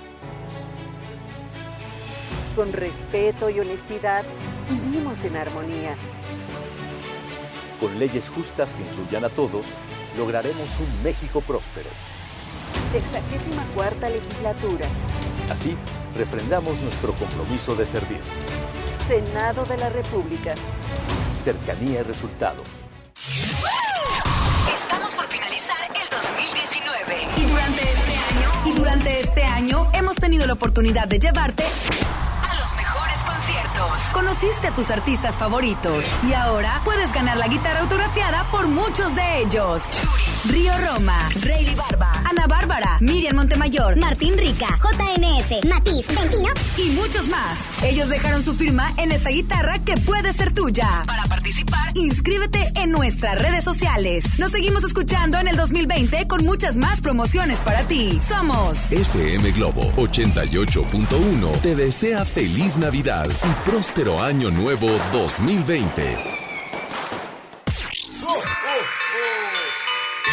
Con respeto y honestidad, vivimos en armonía. Con leyes justas que incluyan a todos, lograremos un México próspero. Sexagésima cuarta legislatura. Así, refrendamos nuestro compromiso de servir. Senado de la República. Cercanía y resultados. Estamos por finalizar el 2019 y durante este año y durante este año hemos tenido la oportunidad de llevarte Conociste a tus artistas favoritos y ahora puedes ganar la guitarra autografiada por muchos de ellos. Río Roma, Rayleigh Barba, Ana Bárbara, Miriam Montemayor, Martín Rica, JNS, Matiz, Ventino y muchos más. Ellos dejaron su firma en esta guitarra que puede ser tuya. Para participar, inscríbete en nuestras redes sociales. Nos seguimos escuchando en el 2020 con muchas más promociones para ti. Somos FM Globo 88.1 te desea feliz Navidad y próspero año nuevo 2020.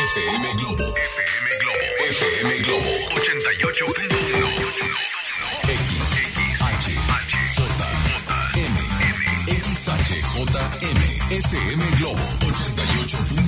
FM Globo. FM Globo. FM Globo 88.1. XHJM. FM Globo 88.1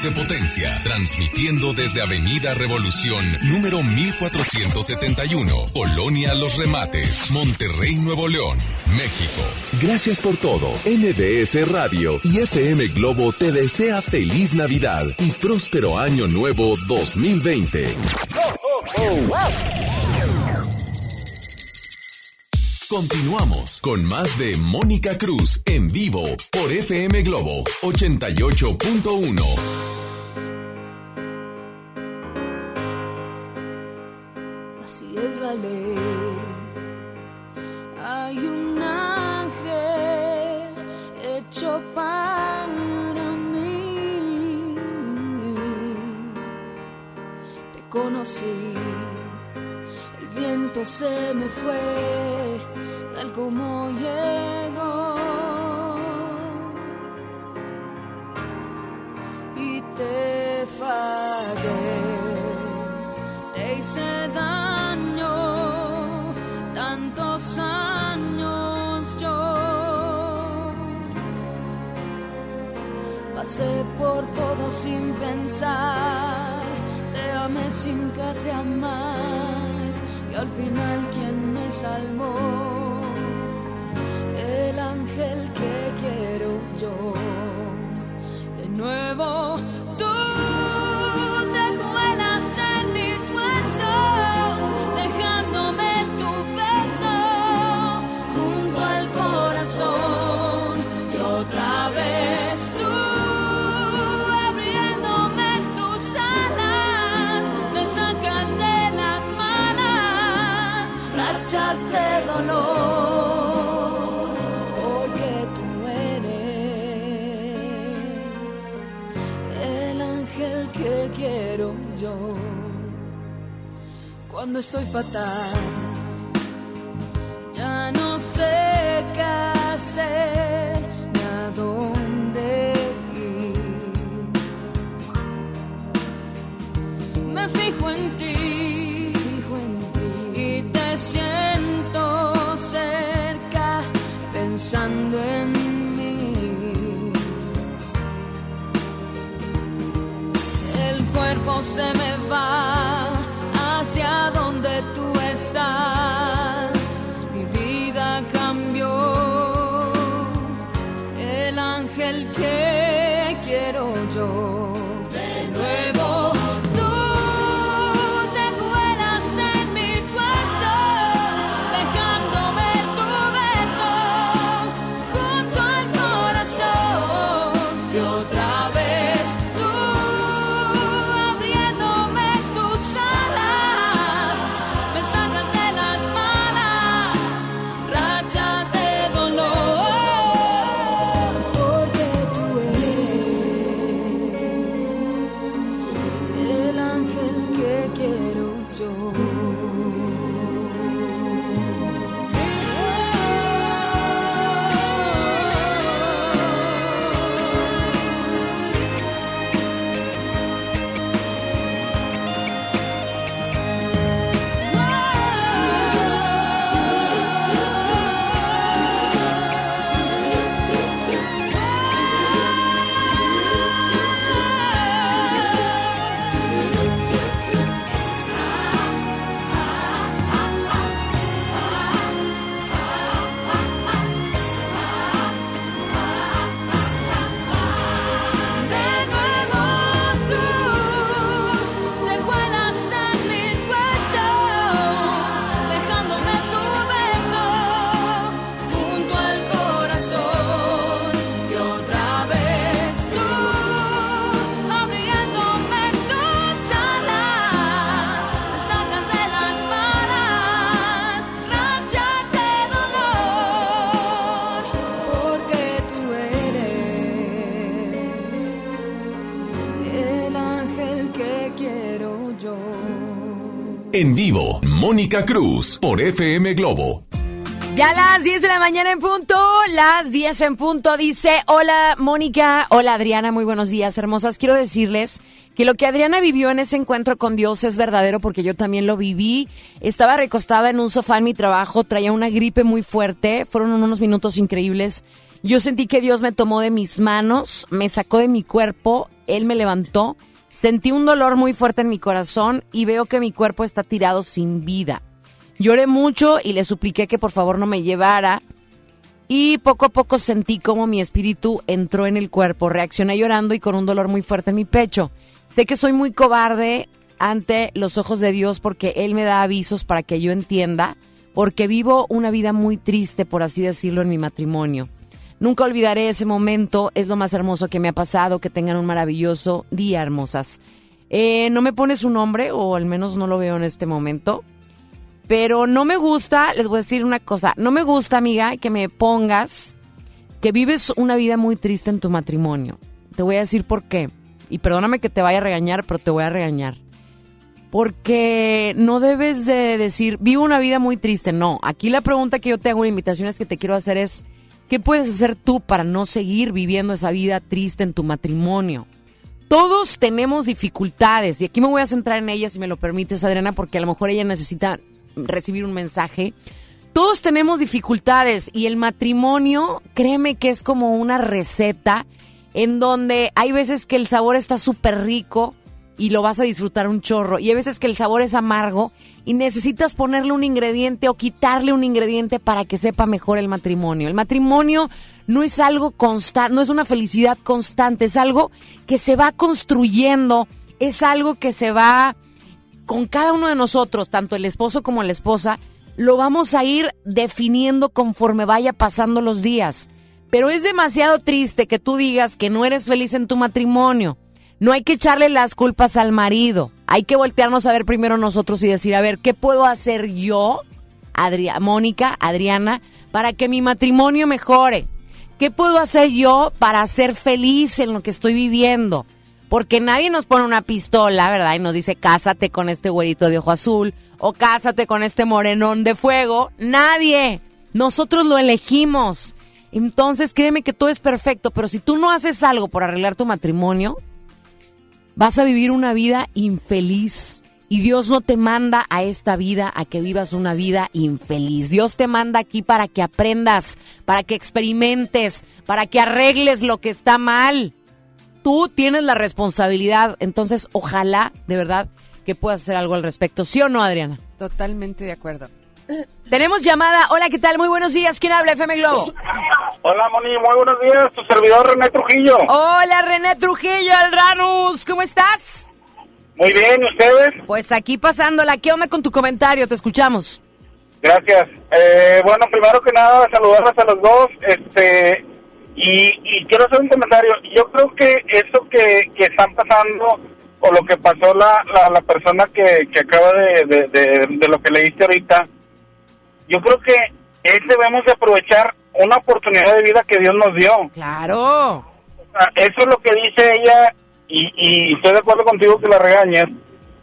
de potencia, transmitiendo desde Avenida Revolución, número 1471, Colonia Los Remates, Monterrey, Nuevo León, México. Gracias por todo. MBS Radio y FM Globo te desea feliz Navidad y próspero año nuevo 2020. Continuamos con más de Mónica Cruz en vivo por FM Globo 88.1. Así es la ley. Hay un ángel hecho para mí. Te conocí, el viento se me fue tal como llegó. Y te fallé, te hice daño, tantos años yo. Pasé por todo sin pensar, te amé sin casi amar, y al final quien me salvó, el ángel que quiero yo. De nuevo, tú te Cuando estoy fatal, ya no sé qué hacer a dónde ir. Me fijo en ti y te siento cerca pensando en mí. El cuerpo se me va En vivo, Mónica Cruz por FM Globo. Ya las 10 de la mañana en punto, las 10 en punto, dice, hola Mónica, hola Adriana, muy buenos días, hermosas. Quiero decirles que lo que Adriana vivió en ese encuentro con Dios es verdadero porque yo también lo viví. Estaba recostada en un sofá en mi trabajo, traía una gripe muy fuerte, fueron unos minutos increíbles. Yo sentí que Dios me tomó de mis manos, me sacó de mi cuerpo, Él me levantó, sentí un dolor muy fuerte en mi corazón y veo que mi cuerpo está tirado sin vida. Lloré mucho y le supliqué que por favor no me llevara. Y poco a poco sentí como mi espíritu entró en el cuerpo. Reaccioné llorando y con un dolor muy fuerte en mi pecho. Sé que soy muy cobarde ante los ojos de Dios porque Él me da avisos para que yo entienda, porque vivo una vida muy triste, por así decirlo, en mi matrimonio. Nunca olvidaré ese momento, es lo más hermoso que me ha pasado, que tengan un maravilloso día, hermosas. Eh, no me pones un nombre, o al menos no lo veo en este momento, pero no me gusta, les voy a decir una cosa, no me gusta, amiga, que me pongas que vives una vida muy triste en tu matrimonio. Te voy a decir por qué. Y perdóname que te vaya a regañar, pero te voy a regañar. Porque no debes de decir, vivo una vida muy triste. No, aquí la pregunta que yo te hago, la invitación es que te quiero hacer es, ¿qué puedes hacer tú para no seguir viviendo esa vida triste en tu matrimonio? Todos tenemos dificultades y aquí me voy a centrar en ella, si me lo permites, Adriana, porque a lo mejor ella necesita recibir un mensaje. Todos tenemos dificultades y el matrimonio, créeme que es como una receta en donde hay veces que el sabor está súper rico y lo vas a disfrutar un chorro y hay veces que el sabor es amargo y necesitas ponerle un ingrediente o quitarle un ingrediente para que sepa mejor el matrimonio. El matrimonio no es algo constante, no es una felicidad constante, es algo que se va construyendo, es algo que se va con cada uno de nosotros, tanto el esposo como la esposa, lo vamos a ir definiendo conforme vaya pasando los días. Pero es demasiado triste que tú digas que no eres feliz en tu matrimonio. No hay que echarle las culpas al marido. Hay que voltearnos a ver primero nosotros y decir, a ver, ¿qué puedo hacer yo, Adria Mónica, Adriana, para que mi matrimonio mejore? ¿Qué puedo hacer yo para ser feliz en lo que estoy viviendo? Porque nadie nos pone una pistola, ¿verdad? Y nos dice, cásate con este güerito de ojo azul o cásate con este morenón de fuego. Nadie. Nosotros lo elegimos. Entonces créeme que todo es perfecto, pero si tú no haces algo por arreglar tu matrimonio, vas a vivir una vida infeliz. Y Dios no te manda a esta vida a que vivas una vida infeliz. Dios te manda aquí para que aprendas, para que experimentes, para que arregles lo que está mal. Tú tienes la responsabilidad. Entonces, ojalá, de verdad, que puedas hacer algo al respecto. ¿Sí o no, Adriana? Totalmente de acuerdo. Tenemos llamada. Hola, ¿qué tal? Muy buenos días. ¿Quién habla, FM Globo? Hola, Moni. Muy buenos días. Tu servidor, René Trujillo. Hola, René Trujillo, Alranus. ¿Cómo estás? Muy bien, ¿y ustedes? Pues aquí pasándola. ¿Qué onda con tu comentario? Te escuchamos. Gracias. Eh, bueno, primero que nada, saludarlas a los dos. Este, y, y quiero hacer un comentario. Yo creo que eso que, que están pasando, o lo que pasó la, la, la persona que, que acaba de, de, de, de lo que leíste ahorita, yo creo que es debemos de aprovechar una oportunidad de vida que Dios nos dio. Claro. Eso es lo que dice ella y, y estoy de acuerdo contigo que la regañes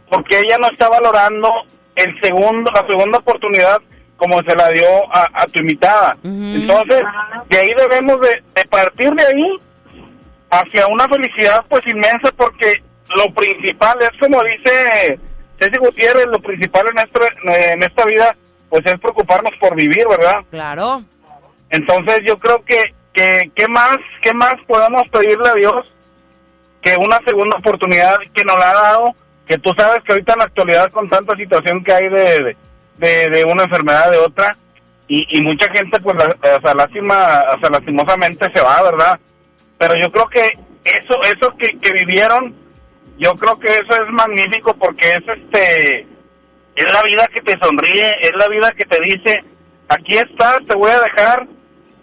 porque ella no está valorando el segundo la segunda oportunidad como se la dio a, a tu invitada. Entonces, de ahí debemos de, de partir de ahí hacia una felicidad pues inmensa porque lo principal es como dice Ceci Gutiérrez, lo principal en, nuestro, en esta vida pues es preocuparnos por vivir, ¿verdad? Claro. Entonces yo creo que, que ¿qué más, qué más podemos pedirle a Dios que una segunda oportunidad que nos la ha dado? Que tú sabes que ahorita en la actualidad con tanta situación que hay de, de, de una enfermedad de otra y, y mucha gente pues la- o sea, lástima, o sea, lastimosamente se va, ¿verdad? Pero yo creo que eso, eso que, que vivieron, yo creo que eso es magnífico porque es este, es la vida que te sonríe, es la vida que te dice, aquí estás, te voy a dejar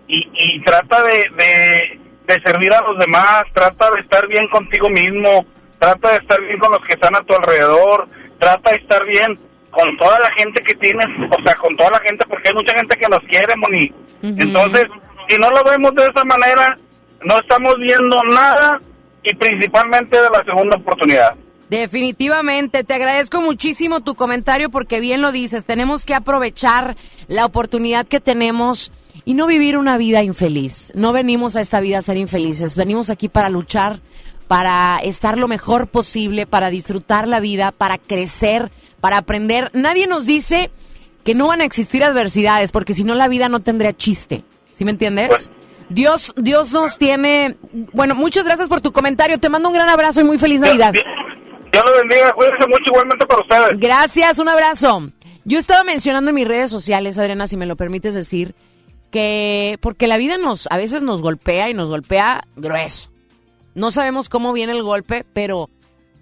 y, y trata de, de, de servir a los demás, trata de estar bien contigo mismo, trata de estar bien con los que están a tu alrededor, trata de estar bien con toda la gente que tienes, o sea, con toda la gente, porque hay mucha gente que nos quiere, Moni. Entonces, si no lo vemos de esa manera, no estamos viendo nada y principalmente de la segunda oportunidad. Definitivamente, te agradezco muchísimo tu comentario porque bien lo dices, tenemos que aprovechar la oportunidad que tenemos y no vivir una vida infeliz. No venimos a esta vida a ser infelices, venimos aquí para luchar, para estar lo mejor posible, para disfrutar la vida, para crecer, para aprender. Nadie nos dice que no van a existir adversidades porque si no la vida no tendría chiste. ¿Sí me entiendes? Dios, Dios nos tiene. Bueno, muchas gracias por tu comentario. Te mando un gran abrazo y muy feliz Navidad. Dios los bendiga, cuídense mucho igualmente para ustedes. Gracias, un abrazo. Yo estaba mencionando en mis redes sociales, Adriana, si me lo permites decir, que porque la vida nos a veces nos golpea y nos golpea grueso. No sabemos cómo viene el golpe, pero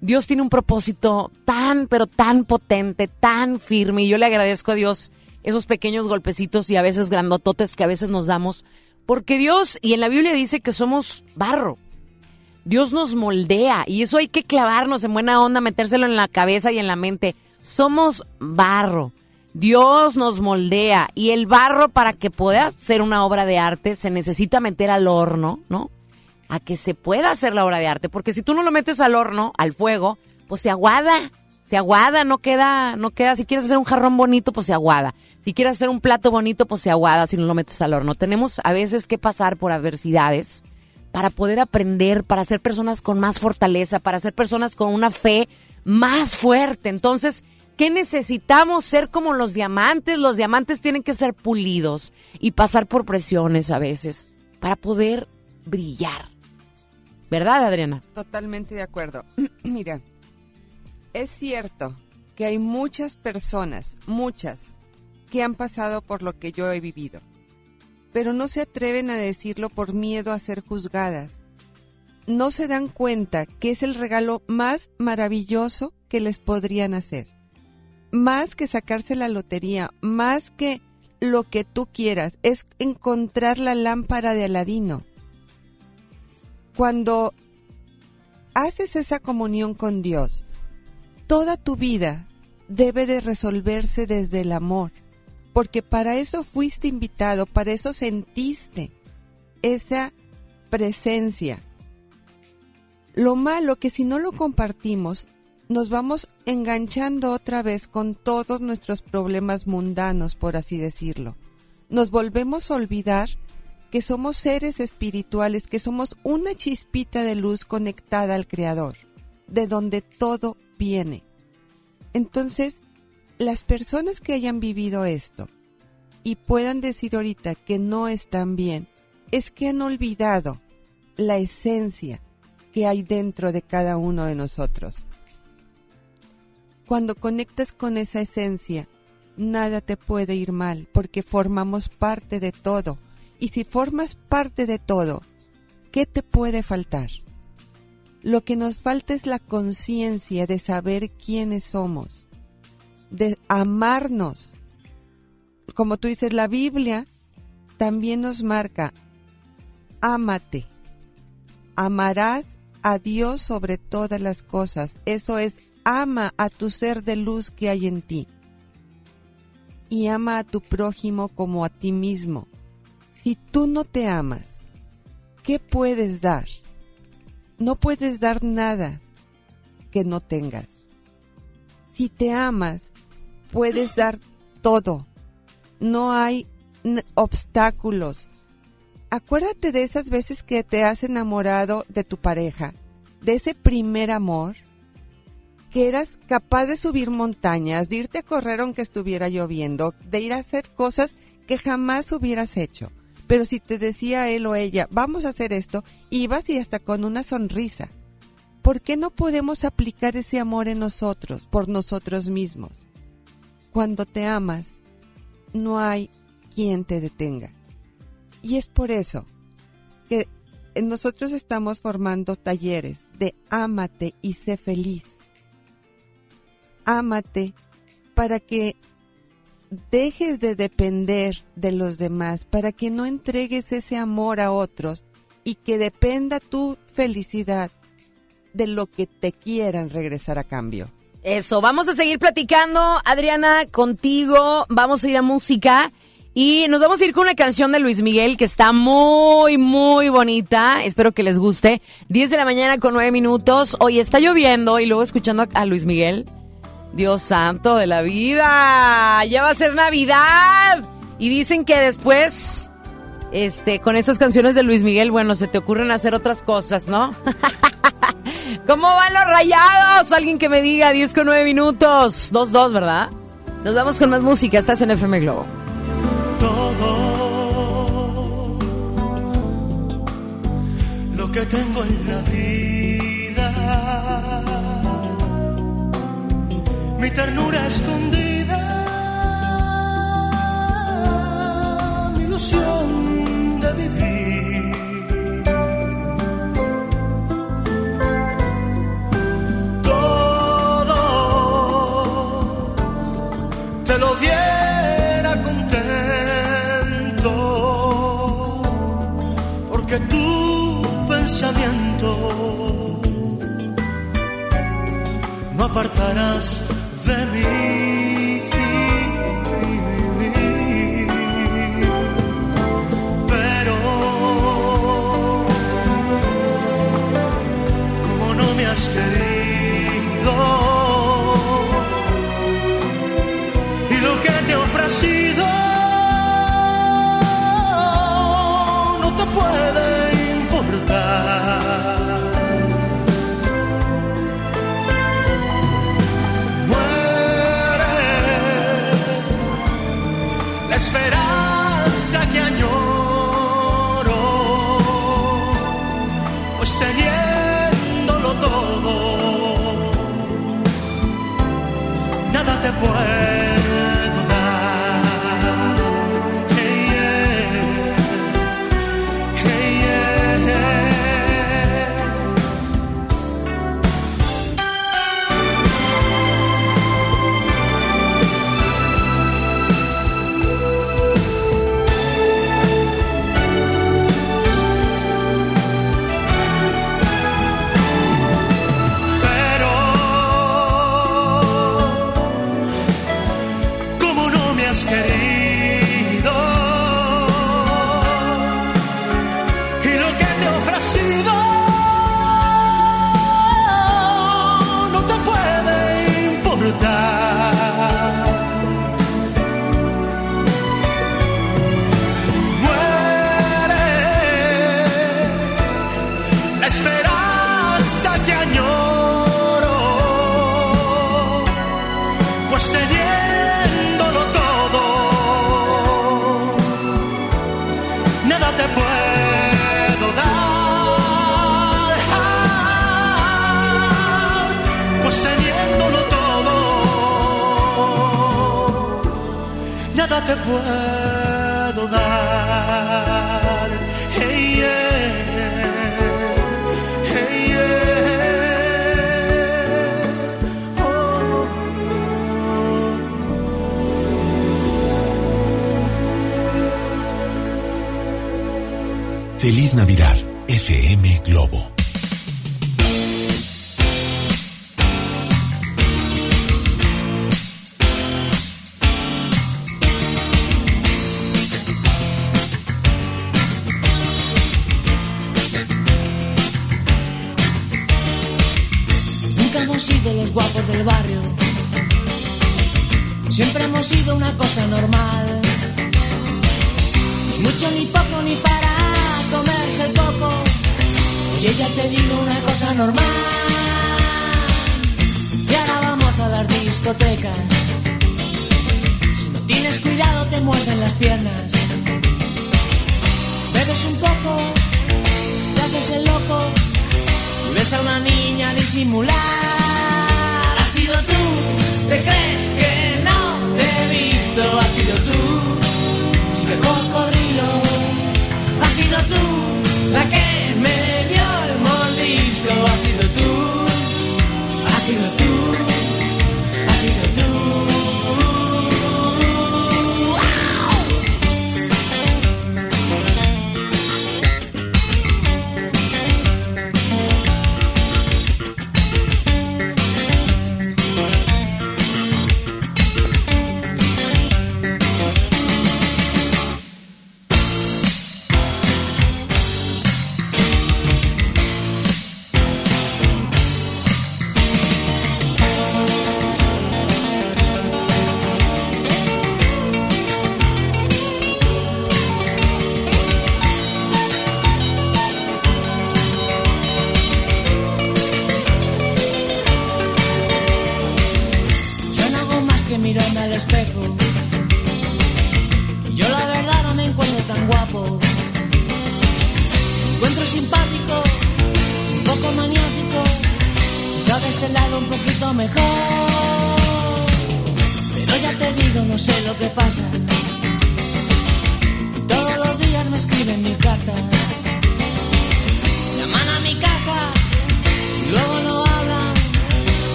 Dios tiene un propósito tan, pero tan potente, tan firme, y yo le agradezco a Dios esos pequeños golpecitos y a veces grandototes que a veces nos damos, porque Dios, y en la Biblia dice que somos barro, Dios nos moldea y eso hay que clavarnos en buena onda, metérselo en la cabeza y en la mente. Somos barro. Dios nos moldea y el barro para que pueda ser una obra de arte se necesita meter al horno, ¿no? A que se pueda hacer la obra de arte, porque si tú no lo metes al horno, al fuego, pues se aguada, se aguada, no queda, no queda. Si quieres hacer un jarrón bonito, pues se aguada. Si quieres hacer un plato bonito, pues se aguada si no lo metes al horno. Tenemos a veces que pasar por adversidades para poder aprender, para ser personas con más fortaleza, para ser personas con una fe más fuerte. Entonces, ¿qué necesitamos ser como los diamantes? Los diamantes tienen que ser pulidos y pasar por presiones a veces para poder brillar. ¿Verdad, Adriana? Totalmente de acuerdo. Mira, es cierto que hay muchas personas, muchas, que han pasado por lo que yo he vivido, pero no se atreven a decirlo por miedo a ser juzgadas. No se dan cuenta que es el regalo más maravilloso que les podrían hacer. Más que sacarse la lotería, más que lo que tú quieras, es encontrar la lámpara de Aladino. Cuando haces esa comunión con Dios, toda tu vida debe de resolverse desde el amor, porque para eso fuiste invitado, para eso sentiste esa presencia. Lo malo que si no lo compartimos, nos vamos enganchando otra vez con todos nuestros problemas mundanos, por así decirlo. Nos volvemos a olvidar que somos seres espirituales, que somos una chispita de luz conectada al Creador, de donde todo viene. Entonces, las personas que hayan vivido esto y puedan decir ahorita que no están bien, es que han olvidado la esencia que hay dentro de cada uno de nosotros. Cuando conectas con esa esencia, nada te puede ir mal porque formamos parte de todo. Y si formas parte de todo, ¿qué te puede faltar? Lo que nos falta es la conciencia de saber quiénes somos, de amarnos. Como tú dices, la Biblia también nos marca, ámate, amarás a Dios sobre todas las cosas. Eso es, ama a tu ser de luz que hay en ti. Y ama a tu prójimo como a ti mismo. Si tú no te amas, ¿qué puedes dar? No puedes dar nada que no tengas. Si te amas, puedes dar todo. No hay obstáculos. Acuérdate de esas veces que te has enamorado de tu pareja, de ese primer amor, que eras capaz de subir montañas, de irte a correr aunque estuviera lloviendo, de ir a hacer cosas que jamás hubieras hecho. Pero si te decía él o ella, vamos a hacer esto, ibas y hasta con una sonrisa. ¿Por qué no podemos aplicar ese amor en nosotros, por nosotros mismos? Cuando te amas, no hay quien te detenga. Y es por eso que nosotros estamos formando talleres de ámate y sé feliz. Ámate para que dejes de depender de los demás, para que no entregues ese amor a otros y que dependa tu felicidad de lo que te quieran regresar a cambio. Eso, vamos a seguir platicando, Adriana, contigo. Vamos a ir a música y nos vamos a ir con una canción de Luis Miguel que está muy, muy bonita. Espero que les guste. 10 de la mañana con 9 minutos. Hoy está lloviendo y luego escuchando a Luis Miguel. Dios santo de la vida. Ya va a ser Navidad. Y dicen que después, este, con estas canciones de Luis Miguel, bueno, se te ocurren hacer otras cosas, ¿no? ¿Cómo van los rayados? Alguien que me diga 10 con 9 minutos. 2-2, ¿verdad? Nos vamos con más música. Estás en FM Globo. todo lo que tengo en la vida, mi ternura escondida, mi ilusión de vivir. Pensamiento no apartarás de mí.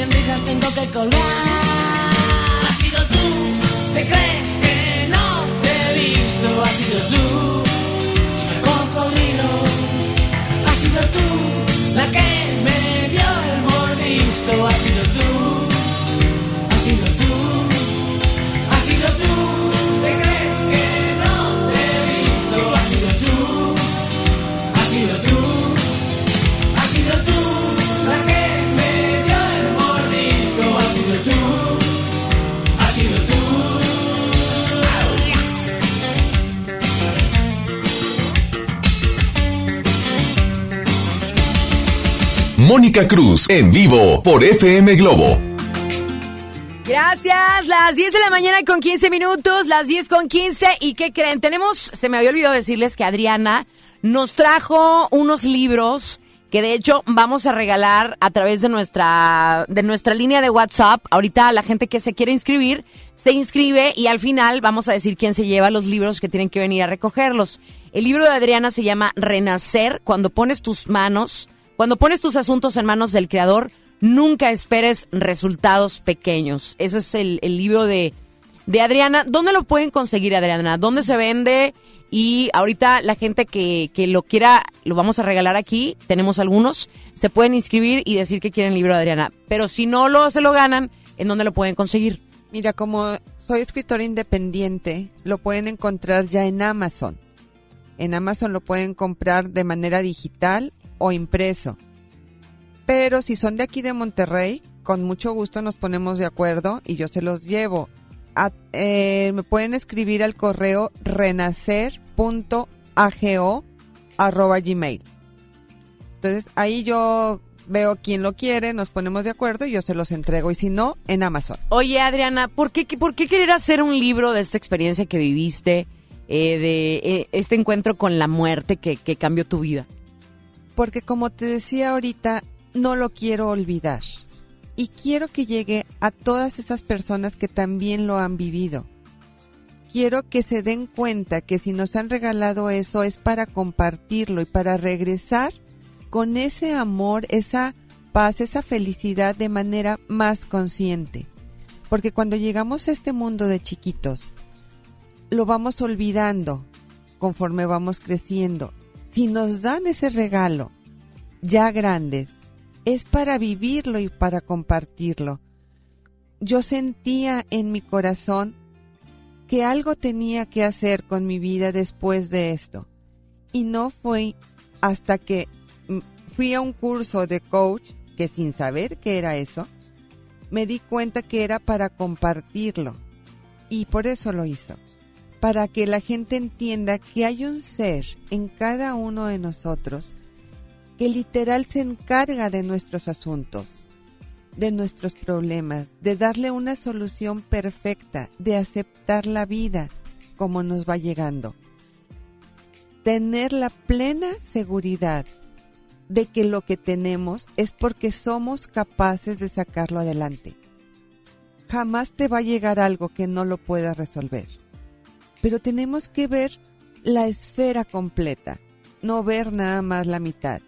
En risas, tengo que colgar. Has sido tú, te crees que no te he visto. Has sido tú, chica cocodrilo. Has sido tú, la que Mónica Cruz en vivo por FM Globo. Gracias, las 10 de la mañana con 15 minutos, las 10 con 15. ¿Y qué creen? Tenemos, se me había olvidado decirles que Adriana nos trajo unos libros que de hecho vamos a regalar a través de nuestra, de nuestra línea de WhatsApp. Ahorita la gente que se quiere inscribir se inscribe y al final vamos a decir quién se lleva los libros que tienen que venir a recogerlos. El libro de Adriana se llama Renacer, cuando pones tus manos, cuando pones tus asuntos en manos del Creador, nunca esperes resultados pequeños. Ese es el, libro de, de Adriana. ¿Dónde lo pueden conseguir, Adriana? ¿Dónde se vende? Y ahorita la gente que, que lo quiera, lo vamos a regalar aquí. Tenemos algunos. Se pueden inscribir y decir que quieren el libro de Adriana. Pero si no lo, se lo ganan, ¿en dónde lo pueden conseguir? Mira, como soy escritora independiente, lo pueden encontrar ya en Amazon. En Amazon lo pueden comprar de manera digital o impreso. Pero si son de aquí de Monterrey, con mucho gusto nos ponemos de acuerdo y yo se los llevo. A- eh, me pueden escribir al correo renacer.ago arroba gmail. Entonces ahí yo veo quién lo quiere, nos ponemos de acuerdo y yo se los entrego. Y si no, en Amazon. Oye, Adriana, ¿por qué, por qué querer hacer un libro de esta experiencia que viviste, eh, de eh, este encuentro con la muerte que cambió tu vida? Porque como te decía ahorita, no lo quiero olvidar. Y quiero que llegue a todas esas personas que también lo han vivido. quiero que se den cuenta que si nos han regalado eso es para compartirlo y para regresar con ese amor, esa paz, esa felicidad de manera más consciente. Porque cuando llegamos a este mundo de chiquitos, lo vamos olvidando conforme vamos creciendo. Si nos dan ese regalo, ya grandes, es para vivirlo y para compartirlo. Yo sentía en mi corazón que algo tenía que hacer con mi vida después de esto. Y no fue hasta que mm, fui a un curso de coach, que sin saber qué era eso, me di cuenta que era para compartirlo. Y por eso lo hizo. Para que la gente entienda que hay un ser en cada uno de nosotros que literal se encarga de nuestros asuntos, de nuestros problemas, de darle una solución perfecta, de aceptar la vida como nos va llegando. Tener la plena seguridad de que lo que tenemos es porque somos capaces de sacarlo adelante. Jamás te va a llegar algo que no lo puedas resolver. Pero tenemos que ver la esfera completa, no ver nada más la mitad.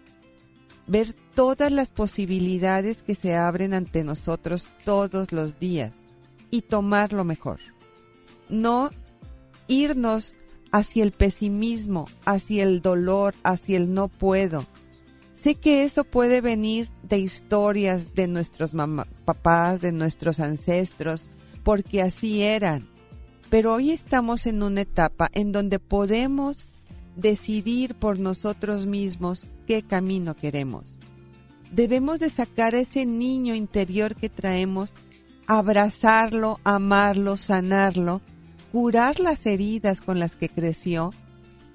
Ver todas las posibilidades que se abren ante nosotros todos los días y tomar lo mejor. No irnos hacia el pesimismo, hacia el dolor, hacia el no puedo, Sé que eso puede venir de historias de nuestros papás, de nuestros ancestros, porque así eran. Pero hoy estamos en una etapa en donde podemos decidir por nosotros mismos qué camino queremos. Debemos de sacar ese niño interior que traemos, abrazarlo, amarlo, sanarlo, curar las heridas con las que creció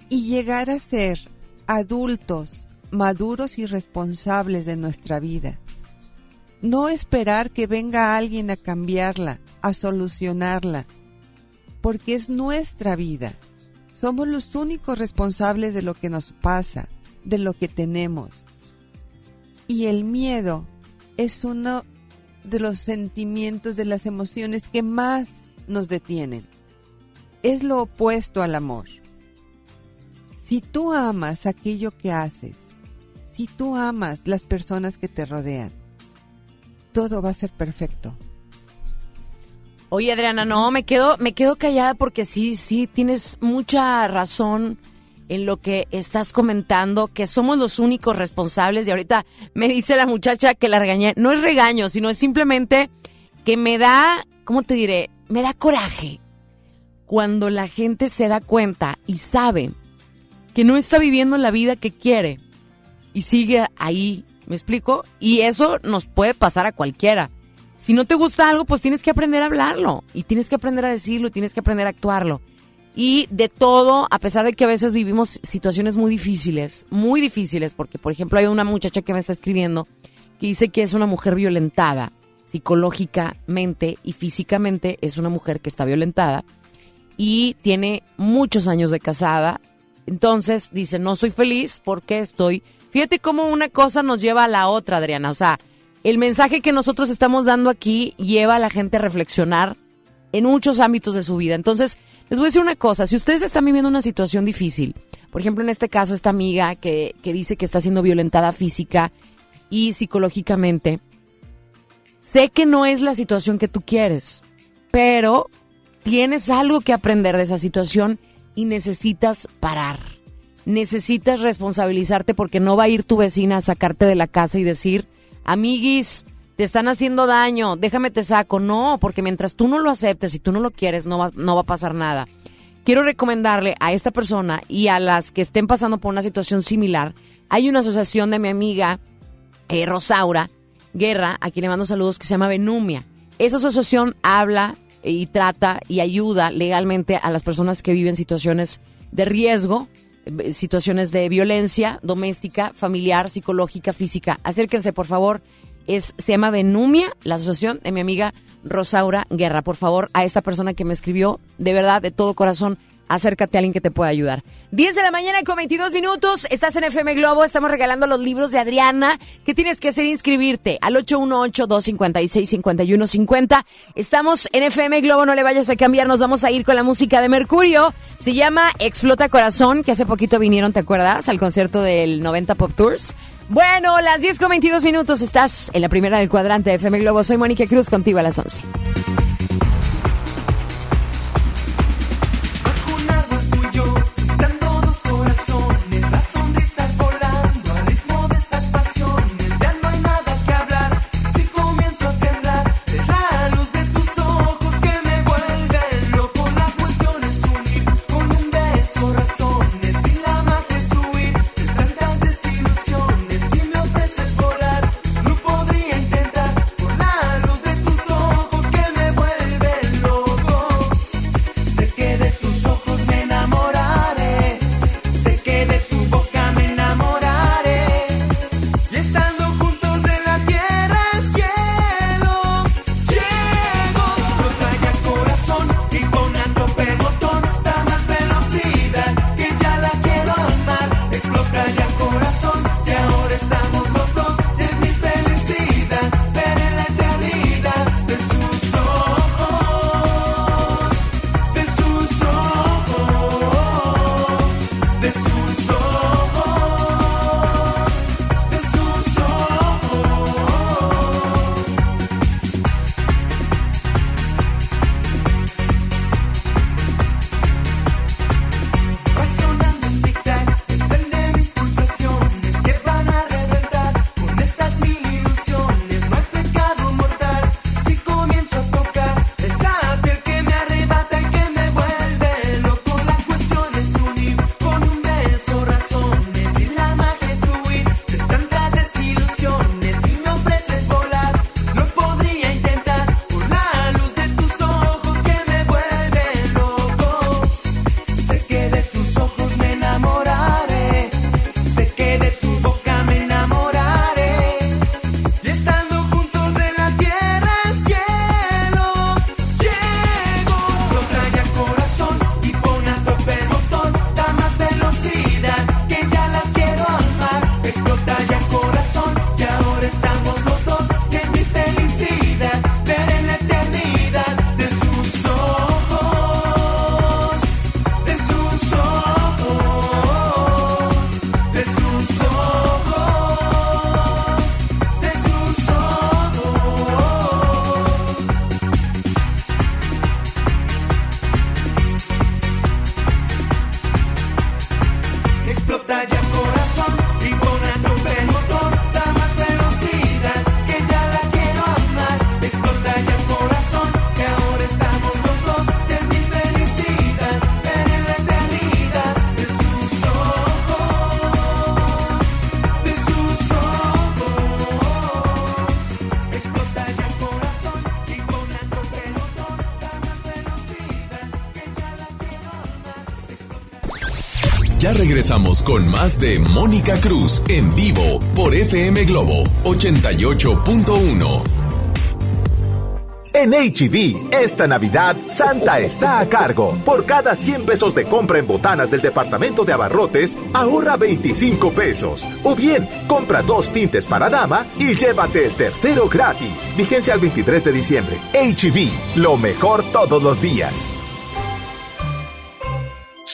y llegar a ser adultos maduros y responsables de nuestra vida. No esperar que venga alguien a cambiarla, a solucionarla, porque es nuestra vida. Somos los únicos responsables de lo que nos pasa, de lo que tenemos. Y el miedo es uno de los sentimientos, de las emociones que más nos detienen. Es lo opuesto al amor. Si tú amas aquello que haces, si tú amas las personas que te rodean, todo va a ser perfecto. Oye, Adriana, no, me quedo, me quedo callada porque sí, sí, tienes mucha razón en lo que estás comentando, que somos los únicos responsables. Y ahorita me dice la muchacha que la regañé. No es regaño, sino es simplemente que me da, ¿cómo te diré? Me da coraje cuando la gente se da cuenta y sabe que no está viviendo la vida que quiere y sigue ahí, ¿me explico? Y eso nos puede pasar a cualquiera. Si no te gusta algo, pues tienes que aprender a hablarlo y tienes que aprender a decirlo, tienes que aprender a actuarlo. Y de todo, a pesar de que a veces vivimos situaciones muy difíciles, muy difíciles, porque por ejemplo hay una muchacha que me está escribiendo que dice que es una mujer violentada psicológicamente y físicamente, es una mujer que está violentada y tiene muchos años de casada. Entonces dice, no soy feliz porque estoy Fíjate cómo una cosa nos lleva a la otra, Adriana. O sea, el mensaje que nosotros estamos dando aquí lleva a la gente a reflexionar en muchos ámbitos de su vida. Entonces, les voy a decir una cosa, si ustedes están viviendo una situación difícil, por ejemplo, en este caso, esta amiga que, que dice que está siendo violentada física y psicológicamente, sé que no es la situación que tú quieres, pero tienes algo que aprender de esa situación y necesitas parar necesitas responsabilizarte porque no va a ir tu vecina a sacarte de la casa y decir, amiguis, te están haciendo daño, déjame te saco. No, porque mientras tú no lo aceptes y tú no lo quieres, no va, no va a pasar nada. Quiero recomendarle a esta persona y a las que estén pasando por una situación similar, hay una asociación de mi amiga eh, Rosaura Guerra, a quien le mando saludos, que se llama Benumia. Esa asociación habla y trata y ayuda legalmente a las personas que viven situaciones de riesgo situaciones de violencia doméstica, familiar, psicológica, física. Acérquense, por favor. Es, se llama Benumia, la asociación de mi amiga Rosaura Guerra. Por favor, a esta persona que me escribió, de verdad, de todo corazón, acércate a alguien que te pueda ayudar. 10 de la mañana con 22 minutos, estás en FM Globo, estamos regalando los libros de Adriana. ¿Qué tienes que hacer? Inscribirte al 818-256-5150. Estamos en FM Globo, no le vayas a cambiar, nos vamos a ir con la música de Mercurio. Se llama Explota Corazón, que hace poquito vinieron, ¿te acuerdas? Al concierto del 90 Pop Tours. Bueno, las 10 con 22 minutos, estás en la primera del cuadrante de FM Globo. Soy Mónica Cruz, contigo a las 11. Ya regresamos con más de Mónica Cruz en vivo por FM Globo 88.1. En HB, esta Navidad, Santa está a cargo. Por cada 100 pesos de compra en botanas del departamento de abarrotes, ahorra 25 pesos. O bien, compra dos tintes para dama y llévate el tercero gratis. Vigencia al 23 de diciembre. HB, lo mejor todos los días.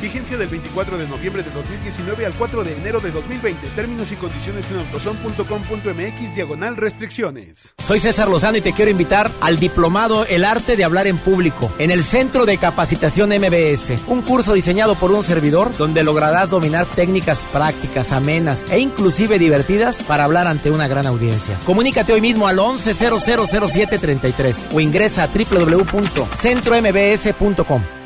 Vigencia del 24 de noviembre de 2019 al 4 de enero de 2020. Términos y condiciones en autoson.com.mx diagonal restricciones. Soy César Lozano y te quiero invitar al diplomado El arte de hablar en público en el Centro de Capacitación MBS, un curso diseñado por un servidor donde lograrás dominar técnicas prácticas, amenas e inclusive divertidas para hablar ante una gran audiencia. Comunícate hoy mismo al 11000733 o ingresa a www.centrombs.com.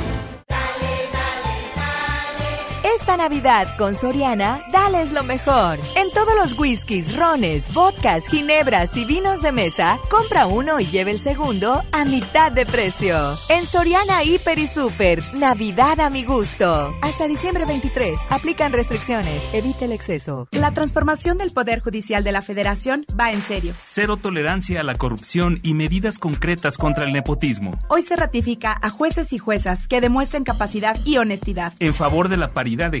Esta Navidad con Soriana, dales lo mejor. En todos los whiskies, rones, vodkas, ginebras y vinos de mesa, compra uno y lleve el segundo a mitad de precio. En Soriana Hiper y Super, Navidad a mi gusto. Hasta diciembre 23, aplican restricciones, evite el exceso. La transformación del Poder Judicial de la Federación va en serio. Cero tolerancia a la corrupción y medidas concretas contra el nepotismo. Hoy se ratifica a jueces y juezas que demuestren capacidad y honestidad. En favor de la paridad de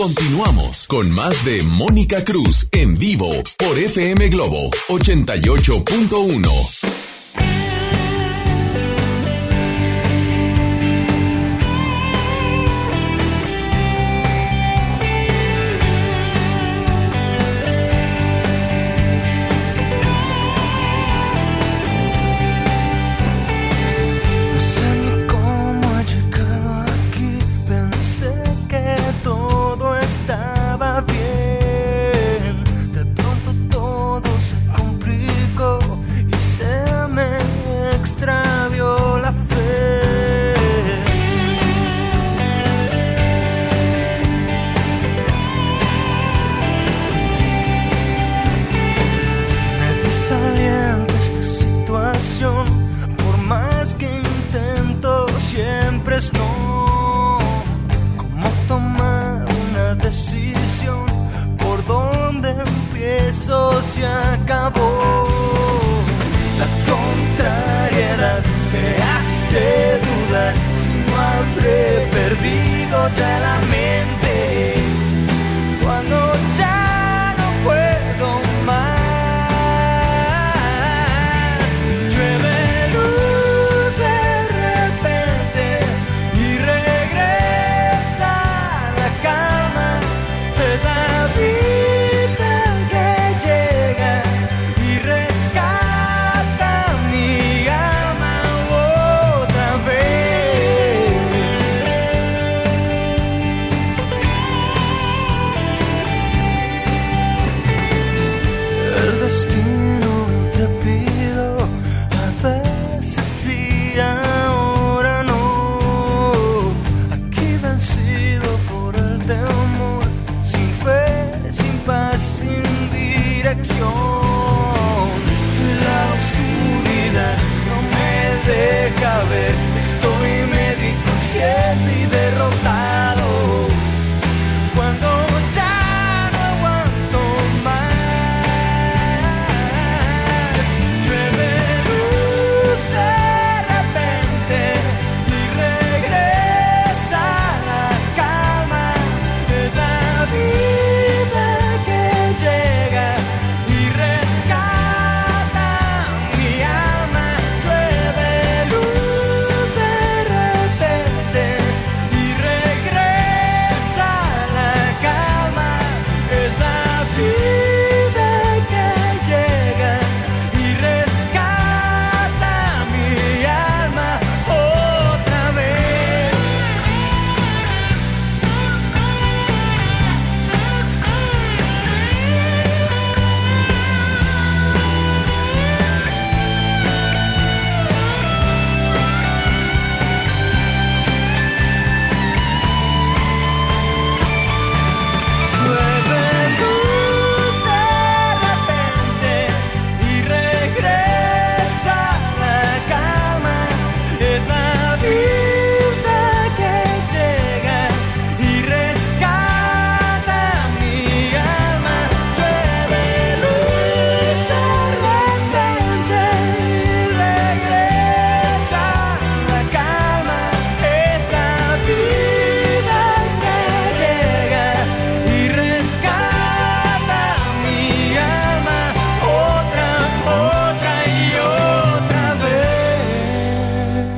Continuamos con más de Mónica Cruz en vivo por FM Globo 88.1.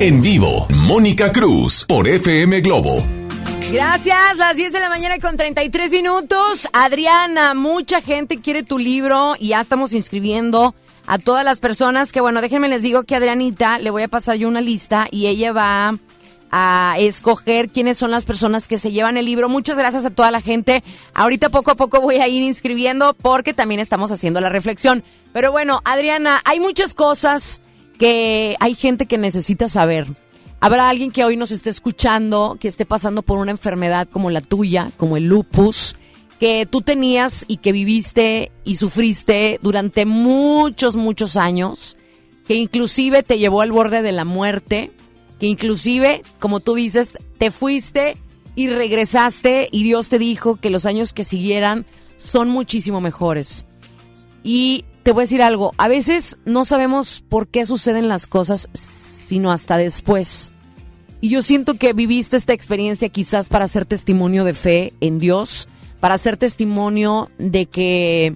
En vivo, Mónica Cruz por FM Globo. Gracias, las 10 de la mañana con 33 minutos. Adriana, mucha gente quiere tu libro y ya estamos inscribiendo a todas las personas que, bueno, déjenme les digo que Adrianita le voy a pasar yo una lista y ella va a escoger quiénes son las personas que se llevan el libro. Muchas gracias a toda la gente. Ahorita poco a poco voy a ir inscribiendo porque también estamos haciendo la reflexión. Pero bueno, Adriana, hay muchas cosas que hay gente que necesita saber. Habrá alguien que hoy nos esté escuchando, que esté pasando por una enfermedad como la tuya, como el lupus, que tú tenías y que viviste y sufriste durante muchos, muchos años, que inclusive te llevó al borde de la muerte, que inclusive, como tú dices, te fuiste y regresaste y Dios te dijo que los años que siguieran son muchísimo mejores. Y te voy a decir algo, a veces no sabemos por qué suceden las cosas, sino hasta después. Y yo siento que viviste esta experiencia quizás para hacer testimonio de fe en Dios, para hacer testimonio de que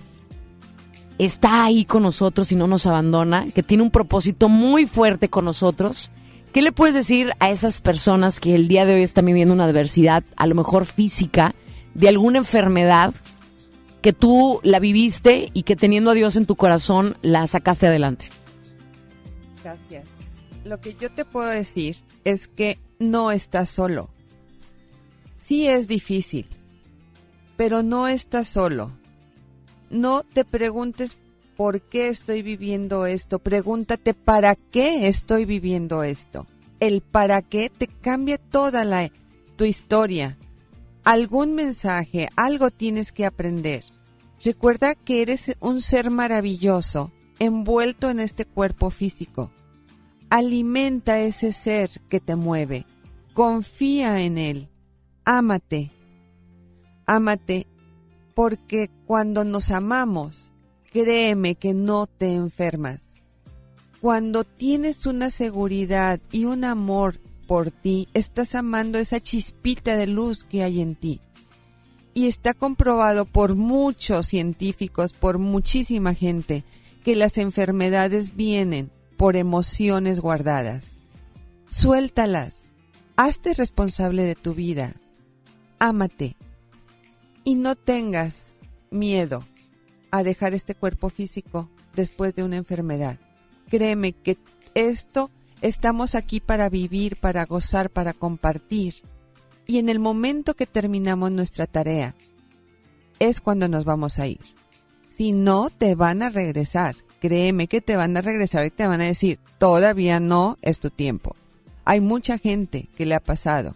está ahí con nosotros y no nos abandona, que tiene un propósito muy fuerte con nosotros. ¿Qué le puedes decir a esas personas que el día de hoy están viviendo una adversidad, a lo mejor física, de alguna enfermedad, que tú la viviste y que teniendo a Dios en tu corazón la sacaste adelante? Gracias. Lo que yo te puedo decir es que no estás solo. Sí es difícil, pero no estás solo. No te preguntes por qué estoy viviendo esto, pregúntate para qué estoy viviendo esto. El para qué te cambia toda la tu historia. Algún mensaje, algo tienes que aprender. Recuerda que eres un ser maravilloso, envuelto en este cuerpo físico. Alimenta ese ser que te mueve. Confía en él. Ámate. Ámate porque cuando nos amamos, créeme que no te enfermas. Cuando tienes una seguridad y un amor por ti, estás amando esa chispita de luz que hay en ti. Y está comprobado por muchos científicos, por muchísima gente, que las enfermedades vienen por emociones guardadas. Suéltalas. Hazte responsable de tu vida. Ámate. Y no tengas miedo a dejar este cuerpo físico después de una enfermedad. Créeme que esto estamos aquí para vivir, para gozar, para compartir. Y en el momento que terminamos nuestra tarea, es cuando nos vamos a ir. Si no, te van a regresar. Créeme que te van a regresar y te van a decir, todavía no es tu tiempo. Hay mucha gente que le ha pasado.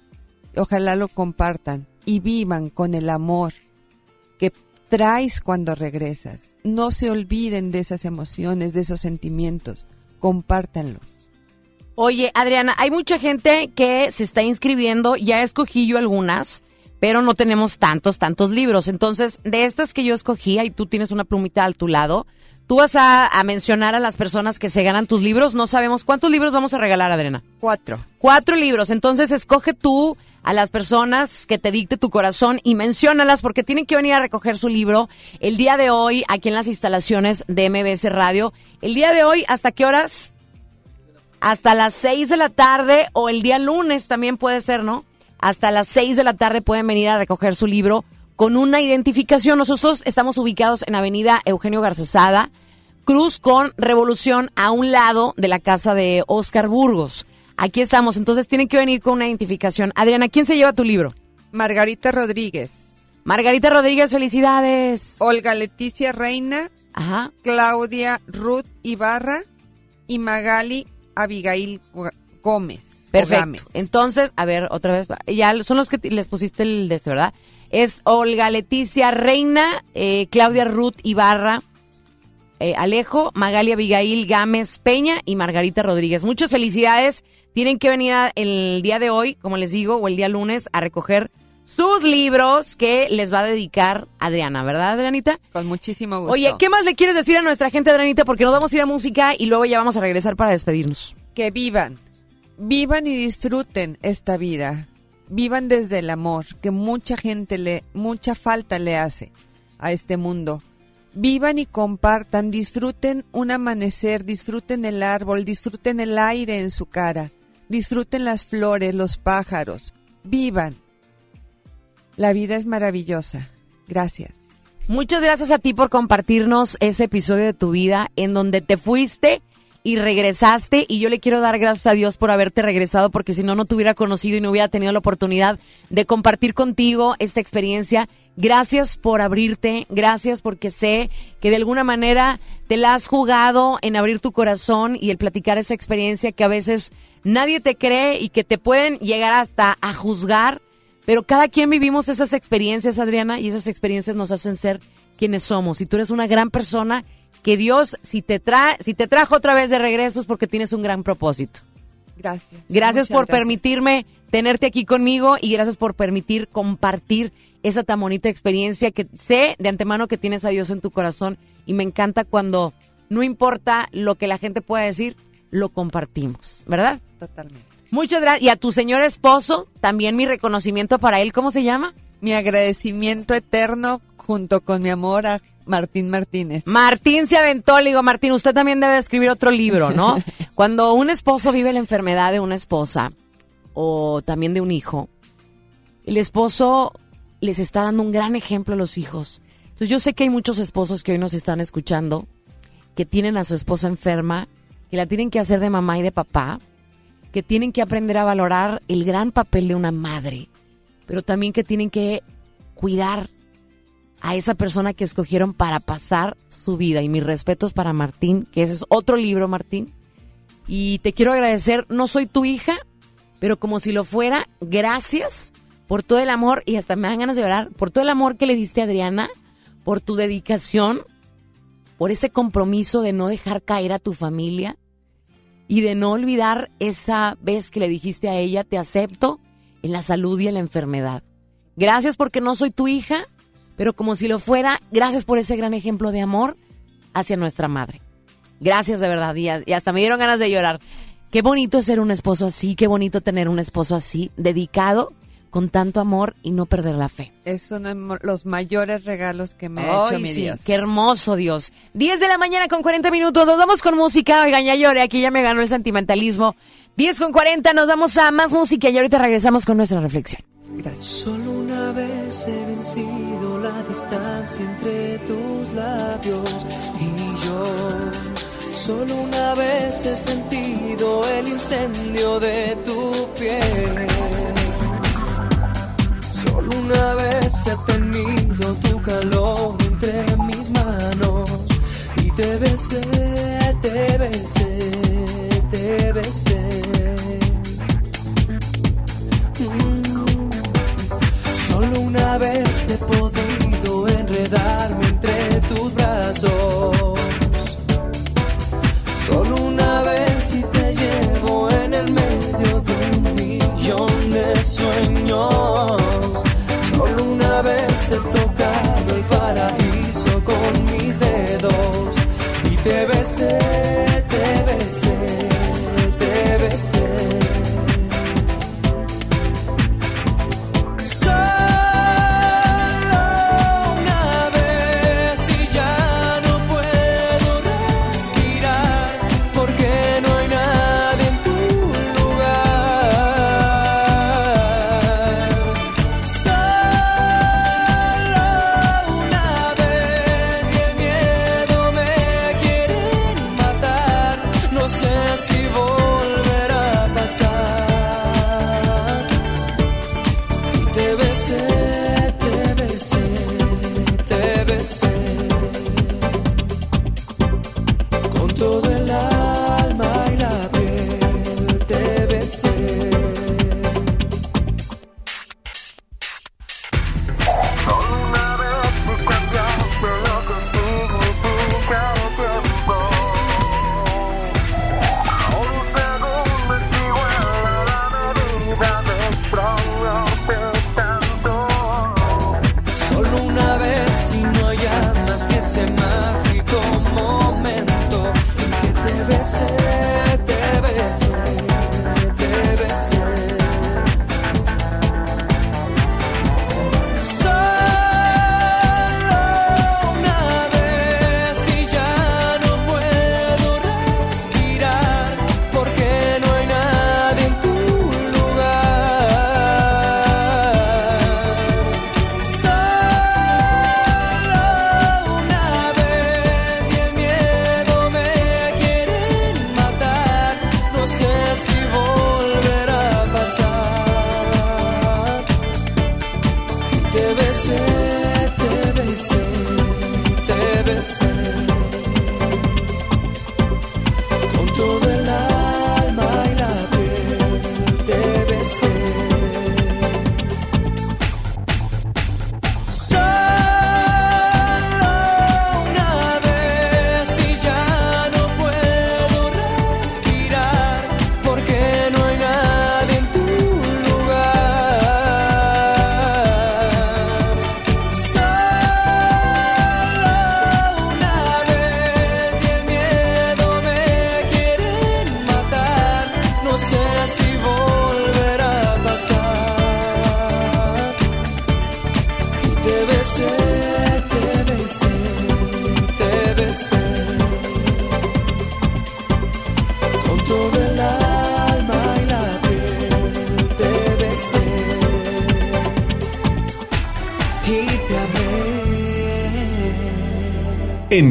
Ojalá lo compartan y vivan con el amor que traes cuando regresas. No se olviden de esas emociones, de esos sentimientos. Compártanlos. Oye, Adriana, hay mucha gente que se está inscribiendo, ya escogí yo algunas, pero no tenemos tantos, tantos libros. Entonces, de estas que yo escogí, y tú tienes una plumita al tu lado, tú vas a, a mencionar a las personas que se ganan tus libros. No sabemos cuántos libros vamos a regalar, Adriana. Cuatro. Cuatro libros. Entonces, escoge tú a las personas que te dicte tu corazón y menciónalas porque tienen que venir a recoger su libro el día de hoy aquí en las instalaciones de MBS Radio. El día de hoy, ¿hasta qué horas? Hasta las seis de la tarde o el día lunes también puede ser, ¿no? Hasta las seis de la tarde pueden venir a recoger su libro con una identificación. Nosotros estamos ubicados en Avenida Eugenio Garcesada, Cruz con Revolución a un lado de la casa de Oscar Burgos. Aquí estamos, entonces tienen que venir con una identificación. Adriana, ¿quién se lleva tu libro? Margarita Rodríguez. Margarita Rodríguez, felicidades. Olga Leticia Reina. Ajá. Claudia Ruth Ibarra y Magali Abigail Gómez. Perfecto. Entonces, a ver, otra vez. Ya son los que les pusiste el de este, ¿verdad? Es Olga Leticia Reina, eh, Claudia Ruth Ibarra, eh, Alejo, Magali Abigail Gámez Peña y Margarita Rodríguez. Muchas felicidades. Tienen que venir el día de hoy, como les digo, o el día lunes a recoger sus libros que les va a dedicar Adriana, ¿verdad, Adrianita? Con muchísimo gusto. Oye, ¿qué más le quieres decir a nuestra gente, Adrianita? Porque nos vamos a ir a música y luego ya vamos a regresar para despedirnos. Que vivan, vivan y disfruten esta vida. Vivan desde el amor, que mucha gente le, mucha falta le hace a este mundo. Vivan y compartan, disfruten un amanecer, disfruten el árbol, disfruten el aire en su cara disfruten las flores, los pájaros, vivan. La vida es maravillosa. Gracias. Muchas gracias a ti por compartirnos ese episodio de tu vida en donde te fuiste y regresaste y yo le quiero dar gracias a Dios por haberte regresado porque si no no te hubiera conocido y no hubiera tenido la oportunidad de compartir contigo esta experiencia. Gracias por abrirte, gracias porque sé que de alguna manera te la has jugado en abrir tu corazón y el platicar esa experiencia que a veces nadie te cree y que te pueden llegar hasta a juzgar, pero cada quien vivimos esas experiencias, Adriana, y esas experiencias nos hacen ser quienes somos. Y tú eres una gran persona que Dios, si te, trae, si te trajo otra vez de regreso es porque tienes un gran propósito. Gracias. Gracias por gracias. permitirme tenerte aquí conmigo y gracias por permitir compartir esa tan bonita experiencia que sé de antemano que tienes a Dios en tu corazón y me encanta cuando no importa lo que la gente pueda decir, lo compartimos, ¿verdad? Totalmente. Muchas gracias. Y a tu señor esposo, también mi reconocimiento para él. ¿Cómo se llama? Mi agradecimiento eterno junto con mi amor a Martín Martínez. Martín se aventó, le digo, Martín, usted también debe escribir otro libro, ¿no? Cuando un esposo vive la enfermedad de una esposa o también de un hijo, el esposo les está dando un gran ejemplo a los hijos. Entonces yo sé que hay muchos esposos que hoy nos están escuchando que tienen a su esposa enferma, que la tienen que hacer de mamá y de papá, que tienen que aprender a valorar el gran papel de una madre, pero también que tienen que cuidar a esa persona que escogieron para pasar su vida. Y mis respetos para Martín, que ese es otro libro, Martín. Y te quiero agradecer, no soy tu hija, pero como si lo fuera, gracias por todo el amor, y hasta me dan ganas de llorar, por todo el amor que le diste a Adriana, por tu dedicación, por ese compromiso de no dejar caer a tu familia y de no olvidar esa vez que le dijiste a ella, te acepto en la salud y en la enfermedad. Gracias porque no soy tu hija, pero como si lo fuera, gracias por ese gran ejemplo de amor hacia nuestra madre. Gracias de verdad, y, hasta me dieron ganas de llorar. Qué bonito ser un esposo así, qué bonito tener un esposo así, dedicado, con tanto amor y no perder la fe. Es uno de los mayores regalos que me ha hecho mi sí, Dios. Qué hermoso, Dios. 10 de la mañana con 40 minutos. Nos vamos con música. Oigan, ya lloré. Aquí ya me ganó el sentimentalismo. 10 con 40. Nos vamos a más música y ahorita regresamos con nuestra reflexión. Solo una vez he vencido la distancia entre tus labios y yo. Solo una vez he sentido el incendio de tu piel. Solo una vez he tenido tu calor entre mis manos y te besé, te besé, te besé. Mm. Solo una vez he podido enredarme entre tus brazos. Solo una vez y te llevo en el medio de un millón de sueños. Vez he tocado el paraíso con mis dedos y te besé, te besé,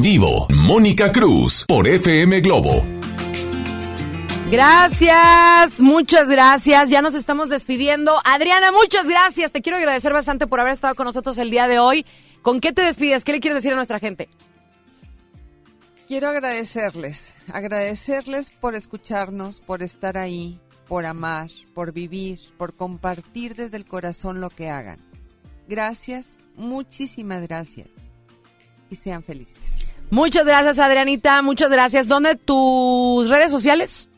En vivo, Mónica Cruz por FM Globo. Gracias, muchas gracias. Ya nos estamos despidiendo. Adriana, muchas gracias. Te quiero agradecer bastante por haber estado con nosotros el día de hoy. ¿Con qué te despides? ¿Qué le quieres decir a nuestra gente? Quiero agradecerles, agradecerles por escucharnos, por estar ahí, por amar, por vivir, por compartir desde el corazón lo que hagan. Gracias, muchísimas gracias. Y sean felices. Muchas gracias, Adrianita. Muchas gracias. ¿Dónde tus redes sociales?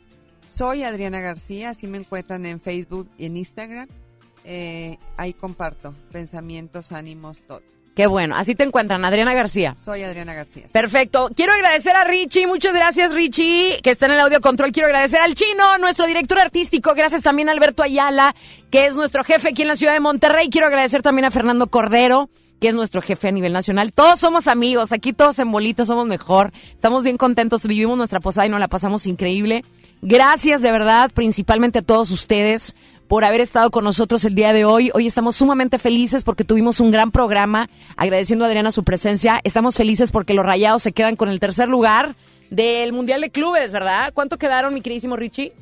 Soy Adriana García, así me encuentran en Facebook y en Instagram. Eh, ahí comparto pensamientos, ánimos, todo. Qué bueno, así te encuentran, Adriana García. Soy Adriana García. Perfecto. Quiero agradecer a Richie, muchas gracias Richie, que está en el audio control. Quiero agradecer al Chino, nuestro director artístico. Gracias también a Alberto Ayala, que es nuestro jefe aquí en la ciudad de Monterrey. Quiero agradecer también a Fernando Cordero, que es nuestro jefe a nivel nacional. Todos somos amigos, aquí todos en bolitas somos mejor. Estamos bien contentos, vivimos nuestra posada y nos la pasamos increíble. Gracias de verdad, principalmente a todos ustedes por haber estado con nosotros el día de hoy. Hoy estamos sumamente felices porque tuvimos un gran programa, agradeciendo a Adriana su presencia. Estamos felices porque los Rayados se quedan con el tercer lugar del Mundial de Clubes, ¿verdad? ¿Cuánto quedaron, mi queridísimo Richie?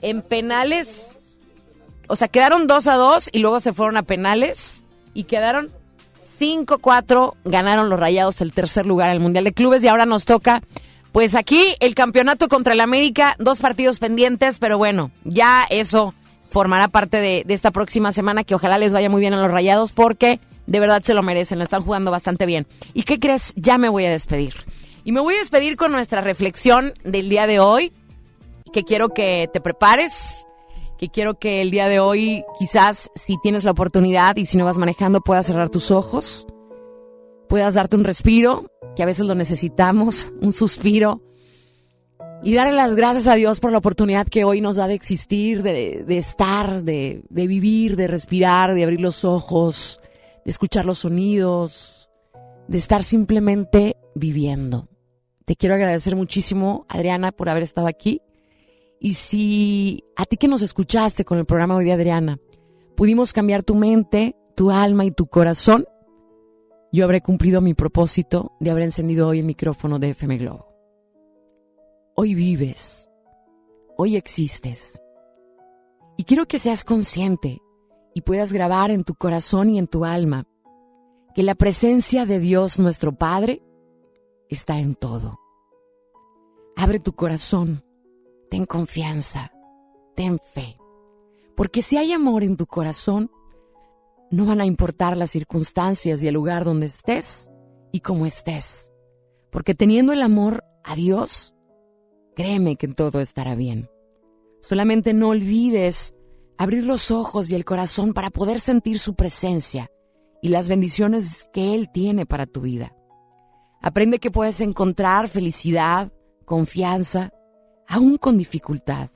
En penales, o sea, quedaron 2 a 2 y luego se fueron a penales y quedaron 5-4, ganaron los Rayados el tercer lugar el Mundial de Clubes y ahora nos toca pues aquí el campeonato contra el América, dos partidos pendientes, pero bueno, ya eso formará parte de, esta próxima semana que ojalá les vaya muy bien a los Rayados porque de verdad se lo merecen, lo están jugando bastante bien. ¿Y qué crees? Ya me voy a despedir. Y me voy a despedir con nuestra reflexión del día de hoy, que quiero que te prepares, que quiero que el día de hoy quizás si tienes la oportunidad y si no vas manejando puedas cerrar tus ojos, puedas darte un respiro, que a veces lo necesitamos, un suspiro y darle las gracias a Dios por la oportunidad que hoy nos da de existir, de, estar, de, de, vivir, de respirar, de abrir los ojos, de escuchar los sonidos, de estar simplemente viviendo. Te quiero agradecer muchísimo, Adriana, por haber estado aquí. Y si a ti que nos escuchaste con el programa hoy de Adriana, pudimos cambiar tu mente, tu alma y tu corazón, yo habré cumplido mi propósito de haber encendido hoy el micrófono de FM Globo. Hoy vives, hoy existes. Y quiero que seas consciente y puedas grabar en tu corazón y en tu alma que la presencia de Dios nuestro Padre está en todo. Abre tu corazón, ten confianza, ten fe, porque si hay amor en tu corazón, no van a importar las circunstancias y el lugar donde estés y cómo estés, porque teniendo el amor a Dios, Créeme que todo estará bien. Solamente no olvides abrir los ojos y el corazón para poder sentir su presencia y las bendiciones que Él tiene para tu vida. Aprende que puedes encontrar felicidad, confianza, aún con dificultad,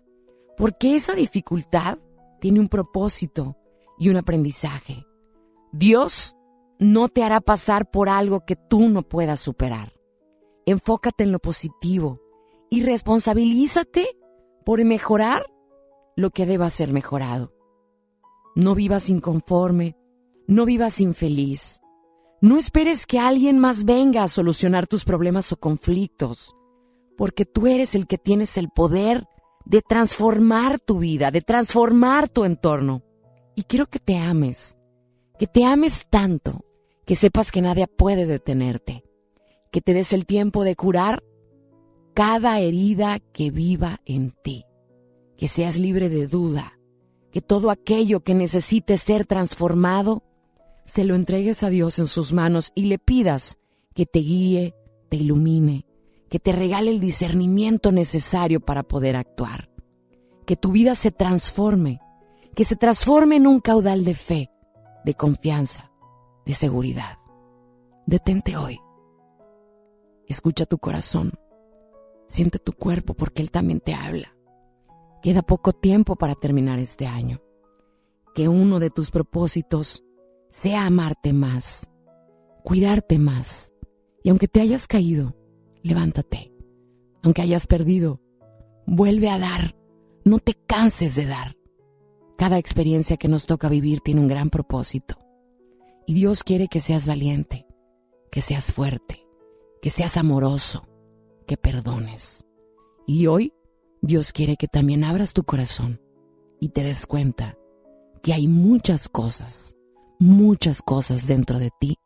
porque esa dificultad tiene un propósito y un aprendizaje. Dios no te hará pasar por algo que tú no puedas superar. Enfócate en lo positivo y responsabilízate por mejorar lo que deba ser mejorado. No vivas inconforme, no vivas infeliz. No esperes que alguien más venga a solucionar tus problemas o conflictos, porque tú eres el que tienes el poder de transformar tu vida, de transformar tu entorno. Y quiero que te ames, que te ames tanto, que sepas que nadie puede detenerte, que te des el tiempo de curar cada herida que viva en ti, que seas libre de duda, que todo aquello que necesite ser transformado, se lo entregues a Dios en sus manos y le pidas que te guíe, te ilumine, que te regale el discernimiento necesario para poder actuar, que tu vida se transforme, que se transforme en un caudal de fe, de confianza, de seguridad. Detente hoy. Escucha tu corazón Siente tu cuerpo porque Él también te habla. Queda poco tiempo para terminar este año. Que uno de tus propósitos sea amarte más, cuidarte más. Y aunque te hayas caído, levántate. Aunque hayas perdido, vuelve a dar. No te canses de dar. Cada experiencia que nos toca vivir tiene un gran propósito. Y Dios quiere que seas valiente, que seas fuerte, que seas amoroso, que perdones. Y hoy Dios quiere que también abras tu corazón y te des cuenta que hay muchas cosas, muchas cosas dentro de ti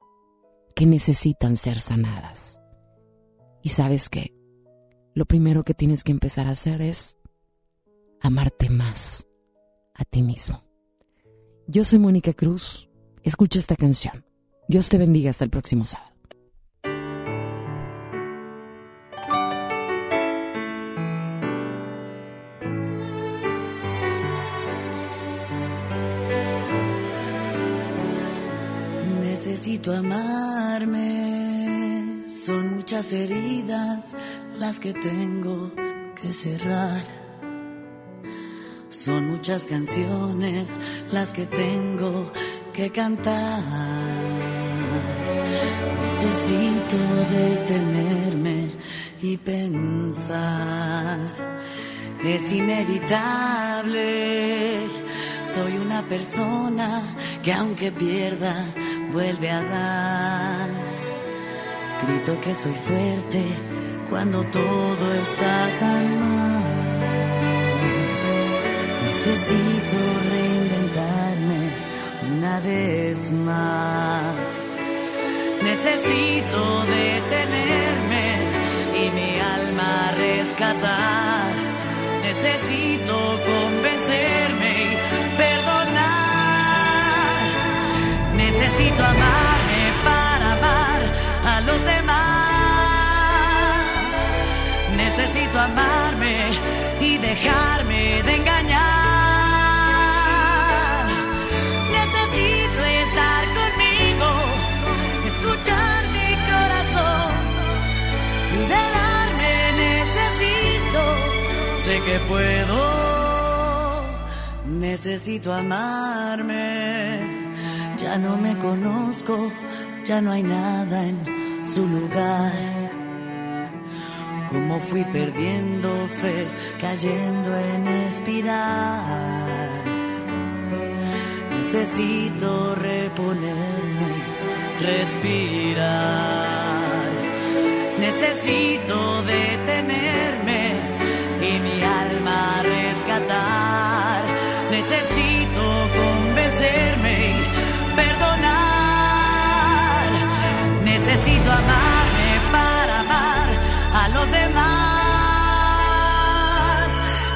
que necesitan ser sanadas. Y sabes qué? Lo primero que tienes que empezar a hacer es amarte más a ti mismo. Yo soy Mónica Cruz. Escucha esta canción. Dios te bendiga hasta el próximo sábado. Necesito amarme, son muchas heridas las que tengo que cerrar. Son muchas canciones las que tengo que cantar. Necesito detenerme y pensar. Es inevitable. Soy una persona que aunque pierda, vuelve a dar. Grito que soy fuerte cuando todo está tan mal. Necesito reinventarme una vez más. Necesito detenerme y mi alma rescatar. Necesito convencerme y perdonar. Necesito amarme que puedo. Necesito amarme. Ya no me conozco, ya no hay nada en su lugar. Como fui perdiendo fe, cayendo en espiral. Necesito reponerme, respirar. Necesito alma Necesito convencerme y perdonar. Necesito amarme para amar a los demás.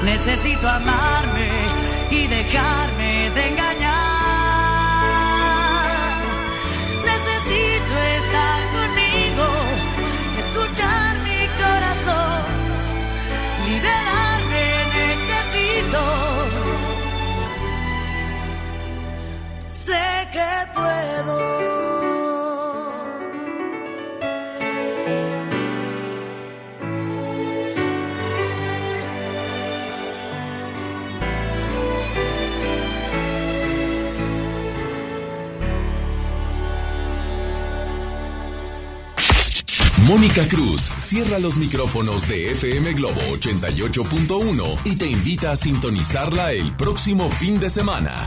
Necesito amarme y dejarme de engañar. Mónica Cruz cierra los micrófonos de FM Globo 88.1 y te invita a sintonizarla el próximo fin de semana.